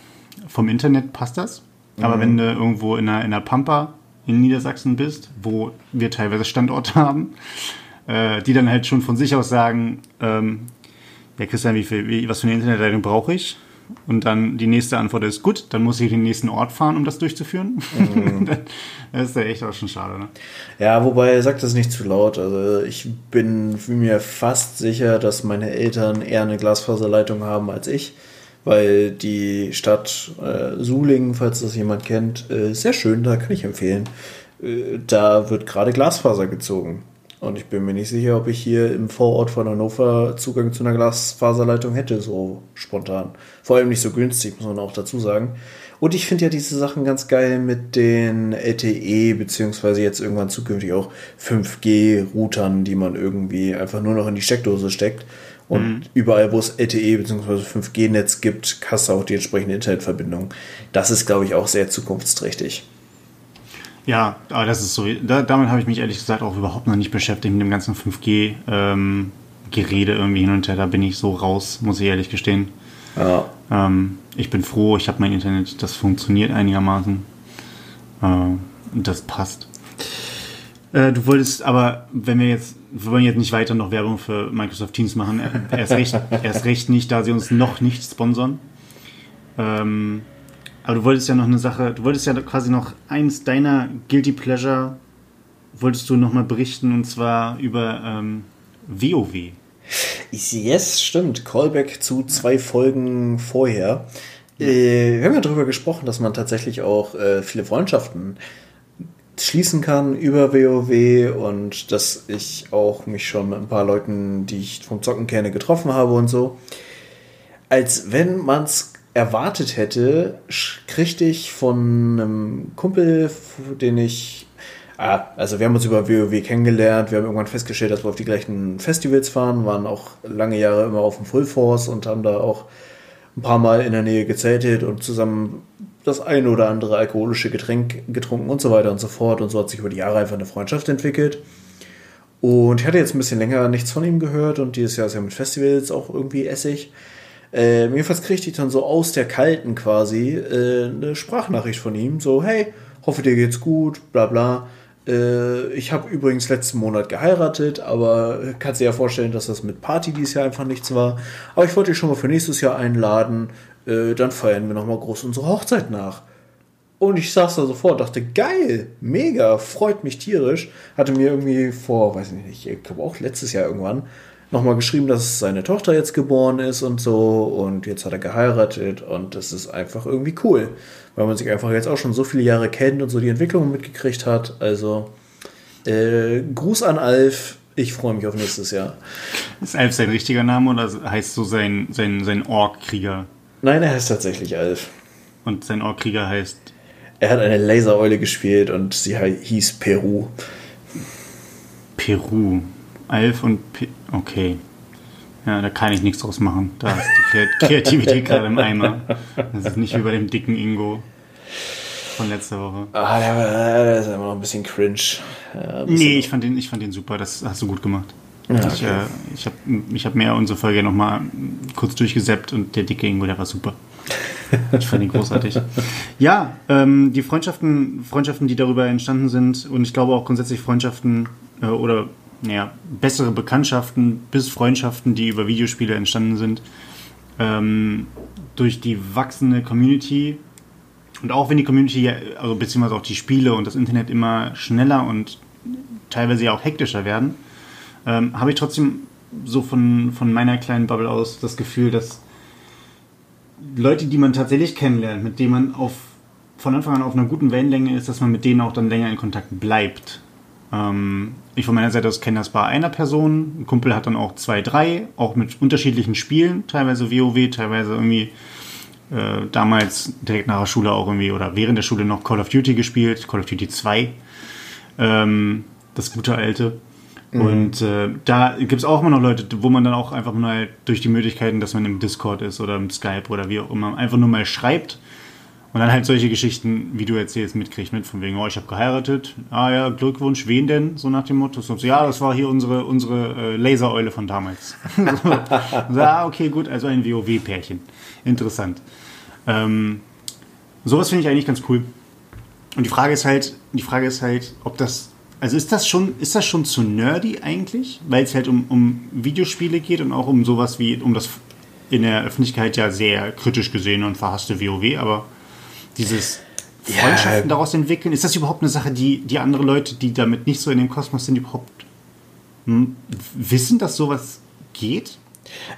B: Vom Internet passt das. Aber mhm. wenn du irgendwo in der, in der Pampa in Niedersachsen bist, wo wir teilweise Standorte haben, äh, die dann halt schon von sich aus sagen, ähm, ja Christian, wie viel, wie, was für eine Internetleitung brauche ich? Und dann die nächste Antwort ist, gut, dann muss ich den nächsten Ort fahren, um das durchzuführen. Mhm. das ist ja echt auch schon schade. Ne?
A: Ja, wobei sagt das nicht zu laut. Also ich bin mir fast sicher, dass meine Eltern eher eine Glasfaserleitung haben als ich. Weil die Stadt äh, Sulingen, falls das jemand kennt, äh, sehr schön, da kann ich empfehlen. Äh, da wird gerade Glasfaser gezogen. Und ich bin mir nicht sicher, ob ich hier im Vorort von Hannover Zugang zu einer Glasfaserleitung hätte, so spontan. Vor allem nicht so günstig, muss man auch dazu sagen. Und ich finde ja diese Sachen ganz geil mit den LTE, beziehungsweise jetzt irgendwann zukünftig auch 5G-Routern, die man irgendwie einfach nur noch in die Steckdose steckt. Und mhm. überall, wo es LTE bzw. 5G-Netz gibt, hast du auch die entsprechende Internetverbindung. Das ist, glaube ich, auch sehr zukunftsträchtig.
B: Ja, aber das ist so. Da, damit habe ich mich ehrlich gesagt auch überhaupt noch nicht beschäftigt mit dem ganzen 5G-Gerede ähm, irgendwie hin und her. Da bin ich so raus, muss ich ehrlich gestehen. Ja. Ähm, ich bin froh, ich habe mein Internet, das funktioniert einigermaßen. Äh, das passt. Äh, du wolltest aber, wenn wir jetzt, wir wollen jetzt nicht weiter noch Werbung für Microsoft Teams machen, erst recht, erst recht nicht, da sie uns noch nicht sponsern. Ähm, Aber du wolltest ja noch eine Sache, du wolltest ja quasi noch eins deiner Guilty Pleasure, wolltest du nochmal berichten und zwar über ähm, WoW.
A: Yes, stimmt. Callback zu zwei Folgen vorher. Äh, wir haben ja darüber gesprochen, dass man tatsächlich auch äh, viele Freundschaften schließen kann über WoW und dass ich auch mich schon mit ein paar Leuten, die ich vom Zocken kenne, getroffen habe und so. Als wenn man es erwartet hätte, kriegte ich von einem Kumpel, den ich Ah, also wir haben uns über WoW kennengelernt, wir haben irgendwann festgestellt, dass wir auf die gleichen Festivals fahren, waren auch lange Jahre immer auf dem Full Force und haben da auch ein paar Mal in der Nähe gezeltet und zusammen das eine oder andere alkoholische Getränk getrunken und so weiter und so fort. Und so hat sich über die Jahre einfach eine Freundschaft entwickelt. Und ich hatte jetzt ein bisschen länger nichts von ihm gehört und dieses Jahr ist ja mit Festivals auch irgendwie Essig. Äh, jedenfalls kriegte ich dann so aus der Kalten quasi äh, eine Sprachnachricht von ihm, so, hey, hoffe dir geht's gut, bla bla. Äh, ich habe übrigens letzten Monat geheiratet, aber kannst dir ja vorstellen, dass das mit Party dieses Jahr einfach nichts war. Aber ich wollte dich schon mal für nächstes Jahr einladen. Äh, dann feiern wir nochmal groß unsere Hochzeit nach. Und ich saß da sofort, dachte, geil, mega, freut mich tierisch. Hatte mir irgendwie vor, weiß ich nicht, ich glaube auch letztes Jahr irgendwann, nochmal geschrieben, dass seine Tochter jetzt geboren ist und so. Und jetzt hat er geheiratet und das ist einfach irgendwie cool weil man sich einfach jetzt auch schon so viele Jahre kennt und so die Entwicklung mitgekriegt hat. Also äh, Gruß an Alf. Ich freue mich auf nächstes Jahr.
B: Ist Alf sein richtiger Name oder heißt so sein, sein, sein Ork-Krieger?
A: Nein, er heißt tatsächlich Alf.
B: Und sein Ork-Krieger heißt?
A: Er hat eine Lasereule gespielt und sie hieß Peru.
B: Peru. Alf und Pe okay. Ja, da kann ich nichts draus machen. Da ist die Kreativität gerade im Eimer. Das ist nicht wie bei dem dicken Ingo von letzter Woche.
A: Ah, der, der ist immer noch ein bisschen cringe.
B: Ja, bisschen nee, ich fand, den, ich fand den super. Das hast du gut gemacht. Ja, okay. Ich, äh, ich habe ich hab mehr unsere Folge nochmal kurz durchgesäppt und der dicke Ingo, der war super. Ich fand ihn großartig. Ja, ähm, die Freundschaften, Freundschaften, die darüber entstanden sind und ich glaube auch grundsätzlich Freundschaften äh, oder ja, bessere Bekanntschaften bis Freundschaften, die über Videospiele entstanden sind, ähm, durch die wachsende Community. Und auch wenn die Community, also beziehungsweise auch die Spiele und das Internet immer schneller und teilweise ja auch hektischer werden, ähm, habe ich trotzdem so von, von meiner kleinen Bubble aus das Gefühl, dass Leute, die man tatsächlich kennenlernt, mit denen man auf, von Anfang an auf einer guten Wellenlänge ist, dass man mit denen auch dann länger in Kontakt bleibt. Ähm, ich von meiner Seite aus kenne das bei einer Person. Ein Kumpel hat dann auch zwei, drei, auch mit unterschiedlichen Spielen, teilweise WoW, teilweise irgendwie äh, damals direkt nach der Schule auch irgendwie oder während der Schule noch Call of Duty gespielt, Call of Duty 2. Ähm, das gute alte. Mhm. Und äh, da gibt es auch immer noch Leute, wo man dann auch einfach mal durch die Möglichkeiten, dass man im Discord ist oder im Skype oder wie auch immer, einfach nur mal schreibt und dann halt solche Geschichten, wie du erzählst, mitkriegt mit, von wegen, oh, ich habe geheiratet. Ah ja, Glückwunsch, wen denn? So nach dem Motto. So, ja, das war hier unsere, unsere äh, Lasereule von damals. so, ah, okay, gut, also ein WoW-Pärchen. Interessant. Ähm, sowas finde ich eigentlich ganz cool. Und die Frage ist halt, die Frage ist halt, ob das, also ist das schon, ist das schon zu nerdy eigentlich? Weil es halt um, um Videospiele geht und auch um sowas wie, um das in der Öffentlichkeit ja sehr kritisch gesehen und verhasste WoW, aber dieses Freundschaften ja. daraus entwickeln? Ist das überhaupt eine Sache, die, die andere Leute, die damit nicht so in dem Kosmos sind, überhaupt hm, wissen, dass sowas geht?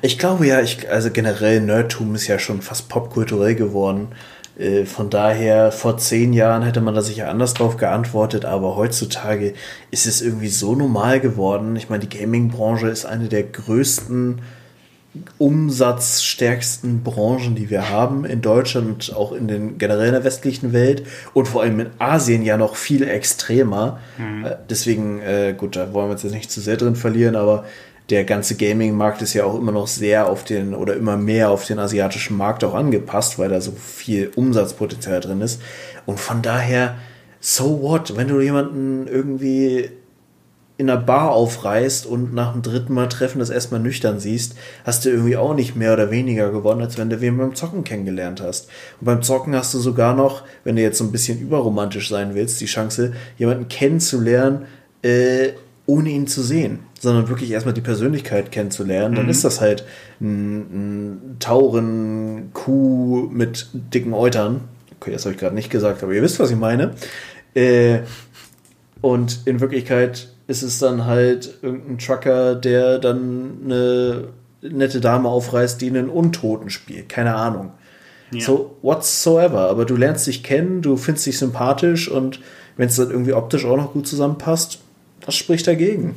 A: Ich glaube ja, ich, also generell Nerdtum ist ja schon fast popkulturell geworden. Äh, von daher, vor zehn Jahren hätte man da sicher anders drauf geantwortet, aber heutzutage ist es irgendwie so normal geworden. Ich meine, die Gaming-Branche ist eine der größten umsatzstärksten Branchen, die wir haben in Deutschland und auch in den generell in der westlichen Welt und vor allem in Asien ja noch viel extremer. Mhm. Äh, deswegen, äh, gut, da wollen wir uns jetzt nicht zu sehr drin verlieren, aber der ganze Gaming-Markt ist ja auch immer noch sehr auf den oder immer mehr auf den asiatischen Markt auch angepasst, weil da so viel Umsatzpotenzial drin ist. Und von daher, so what, wenn du jemanden irgendwie in einer Bar aufreißt und nach dem dritten Mal Treffen das erstmal nüchtern siehst, hast du irgendwie auch nicht mehr oder weniger gewonnen, als wenn du wen beim Zocken kennengelernt hast. Und beim Zocken hast du sogar noch, wenn du jetzt so ein bisschen überromantisch sein willst, die Chance, jemanden kennenzulernen, äh, ohne ihn zu sehen, sondern wirklich erstmal die Persönlichkeit kennenzulernen. Dann mhm. ist das halt ein, ein Tauren Kuh mit dicken Eutern Okay, das habe ich gerade nicht gesagt, aber ihr wisst, was ich meine. Äh, und in Wirklichkeit ist es dann halt irgendein Trucker, der dann eine nette Dame aufreißt, die einen Untoten spielt. Keine Ahnung. Ja. So whatsoever. Aber du lernst dich kennen, du findest dich sympathisch und wenn es dann irgendwie optisch auch noch gut zusammenpasst, was spricht dagegen?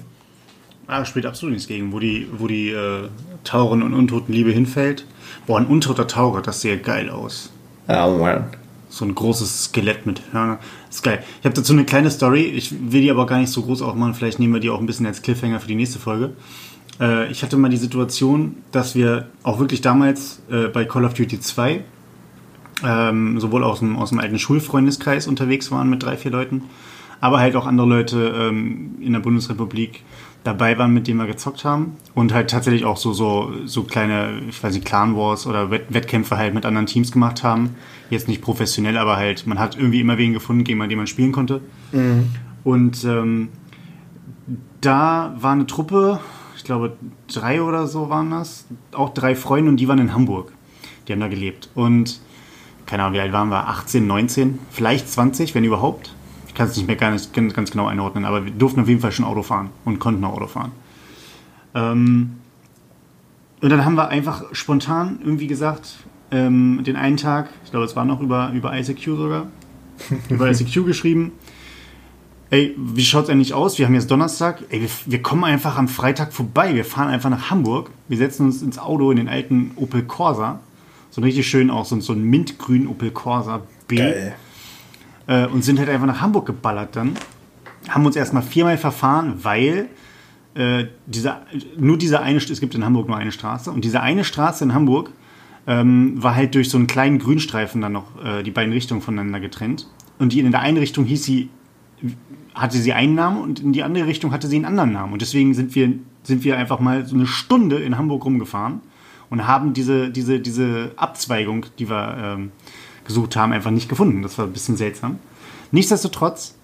B: Ah, spricht absolut nichts gegen. Wo die, wo die äh, Tauren- und Untotenliebe hinfällt. Boah, ein untoter Taucher, das sieht geil aus.
A: Ja, Mann.
B: So ein großes Skelett mit Hörner. Das ist geil. Ich habe dazu eine kleine Story. Ich will die aber gar nicht so groß aufmachen. Vielleicht nehmen wir die auch ein bisschen als Cliffhanger für die nächste Folge. Äh, ich hatte mal die Situation, dass wir auch wirklich damals äh, bei Call of Duty 2 ähm, sowohl aus dem, aus dem alten Schulfreundeskreis unterwegs waren mit drei, vier Leuten, aber halt auch andere Leute ähm, in der Bundesrepublik dabei waren, mit denen wir gezockt haben und halt tatsächlich auch so, so, so kleine, ich weiß nicht, Clan Wars oder Wett Wettkämpfe halt mit anderen Teams gemacht haben. Jetzt nicht professionell, aber halt, man hat irgendwie immer wen gefunden, gegen den man spielen konnte. Mhm. Und ähm, da war eine Truppe, ich glaube drei oder so waren das, auch drei Freunde und die waren in Hamburg. Die haben da gelebt. Und keine Ahnung, wie alt waren wir? 18, 19, vielleicht 20, wenn überhaupt. Ich kann es nicht mehr ganz, ganz genau einordnen, aber wir durften auf jeden Fall schon Auto fahren und konnten auch Auto fahren. Ähm, und dann haben wir einfach spontan irgendwie gesagt, ähm, den einen Tag, ich glaube, es war noch über, über ICQ sogar, über ICQ geschrieben, ey, wie schaut es eigentlich aus? Wir haben jetzt Donnerstag, ey, wir, wir, kommen einfach am Freitag vorbei, wir fahren einfach nach Hamburg, wir setzen uns ins Auto in den alten Opel Corsa so ein richtig schön auch so, so ein mintgrün Opel Corsa B. Geil. Äh, und sind halt einfach nach Hamburg geballert dann. Haben uns erstmal viermal verfahren, weil äh, diese, nur diese eine, es gibt in Hamburg nur eine Straße und diese eine Straße in Hamburg ähm, war halt durch so einen kleinen Grünstreifen dann noch äh, die beiden Richtungen voneinander getrennt. Und die in der einen Richtung hieß sie, hatte sie einen Namen und in die andere Richtung hatte sie einen anderen Namen. Und deswegen sind wir, sind wir einfach mal so eine Stunde in Hamburg rumgefahren und haben diese, diese, diese Abzweigung, die wir ähm, gesucht haben, einfach nicht gefunden. Das war ein bisschen seltsam. Nichtsdestotrotz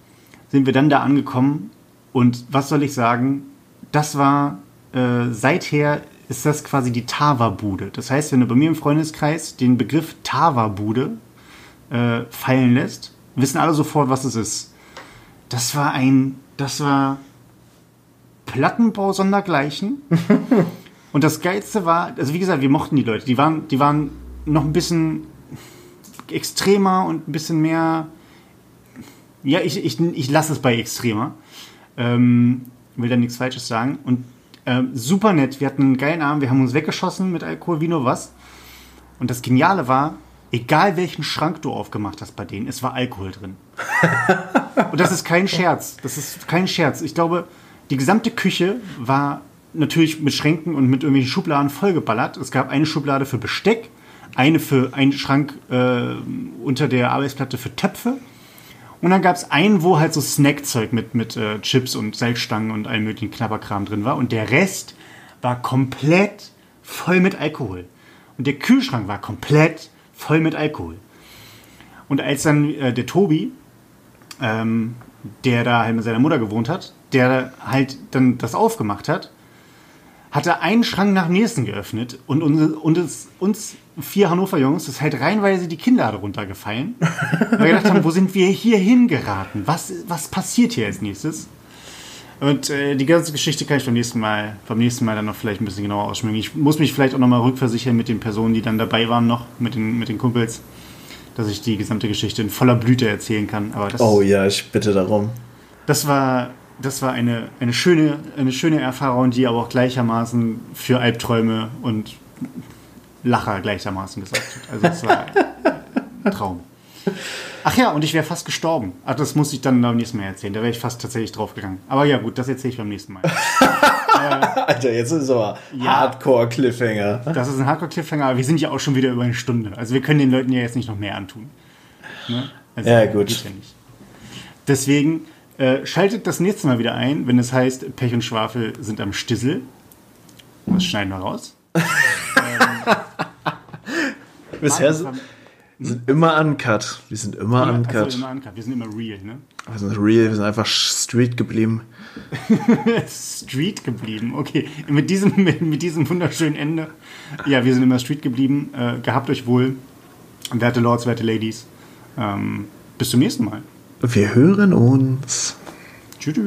B: sind wir dann da angekommen und was soll ich sagen, das war äh, seither ist das quasi die Tava-Bude. Das heißt, wenn du bei mir im Freundeskreis den Begriff Tava-Bude äh, fallen lässt, wissen alle sofort, was es ist. Das war ein, das war Plattenbau sondergleichen. Und das Geilste war, also wie gesagt, wir mochten die Leute. Die waren, die waren noch ein bisschen extremer und ein bisschen mehr. Ja, ich, ich, ich lasse es bei extremer. Ähm, will da nichts Falsches sagen. Und äh, super nett. Wir hatten einen geilen Abend. Wir haben uns weggeschossen mit Alkohol, wie nur was. Und das Geniale war, egal welchen Schrank du aufgemacht hast bei denen, es war Alkohol drin. und das ist kein Scherz. Das ist kein Scherz. Ich glaube, die gesamte Küche war natürlich mit Schränken und mit irgendwelchen Schubladen vollgeballert. Es gab eine Schublade für Besteck, eine für einen Schrank äh, unter der Arbeitsplatte für Töpfe. Und dann gab es einen, wo halt so Snackzeug mit, mit äh, Chips und Salzstangen und allem möglichen Knabberkram drin war. Und der Rest war komplett voll mit Alkohol. Und der Kühlschrank war komplett voll mit Alkohol. Und als dann äh, der Tobi, ähm, der da halt mit seiner Mutter gewohnt hat, der halt dann das aufgemacht hat, hat er einen Schrank nach dem nächsten geöffnet und, uns, und es, uns vier Hannover-Jungs ist halt reinweise die Kinder darunter gefallen. weil wir gedacht haben, wo sind wir hier hingeraten? Was, was passiert hier als nächstes? Und äh, die ganze Geschichte kann ich beim nächsten Mal, beim nächsten Mal dann noch vielleicht ein bisschen genauer ausschmücken. Ich muss mich vielleicht auch nochmal rückversichern mit den Personen, die dann dabei waren noch, mit den, mit den Kumpels, dass ich die gesamte Geschichte in voller Blüte erzählen kann. Aber das,
A: oh ja, ich bitte darum.
B: Das war das war eine, eine, schöne, eine schöne Erfahrung, die aber auch gleichermaßen für Albträume und Lacher gleichermaßen gesorgt hat. Also es war ein Traum. Ach ja, und ich wäre fast gestorben. Ach, das muss ich dann beim nächsten Mal erzählen. Da wäre ich fast tatsächlich draufgegangen. Aber ja, gut, das erzähle ich beim nächsten Mal.
A: äh, Alter, jetzt ist es aber ja, Hardcore-Cliffhanger.
B: Das ist ein Hardcore-Cliffhanger, aber wir sind ja auch schon wieder über eine Stunde. Also wir können den Leuten ja jetzt nicht noch mehr antun.
A: Ne? Also, ja, gut. Ja
B: Deswegen äh, schaltet das nächste Mal wieder ein, wenn es heißt, Pech und Schwafel sind am Stissel. Das schneiden wir raus. ähm,
A: Bisher sind, sind immer uncut. Wir sind immer ja, uncut. Also
B: immer uncut. Wir sind immer real, ne?
A: Wir sind real, wir sind einfach street geblieben.
B: street geblieben, okay. Mit diesem, mit, diesem wunderschönen Ende. Ja, wir sind immer street geblieben. Äh, gehabt euch wohl, werte Lords, werte Ladies. ähm, bis zum nächsten Mal.
A: Wir hören uns.
B: Tschüss.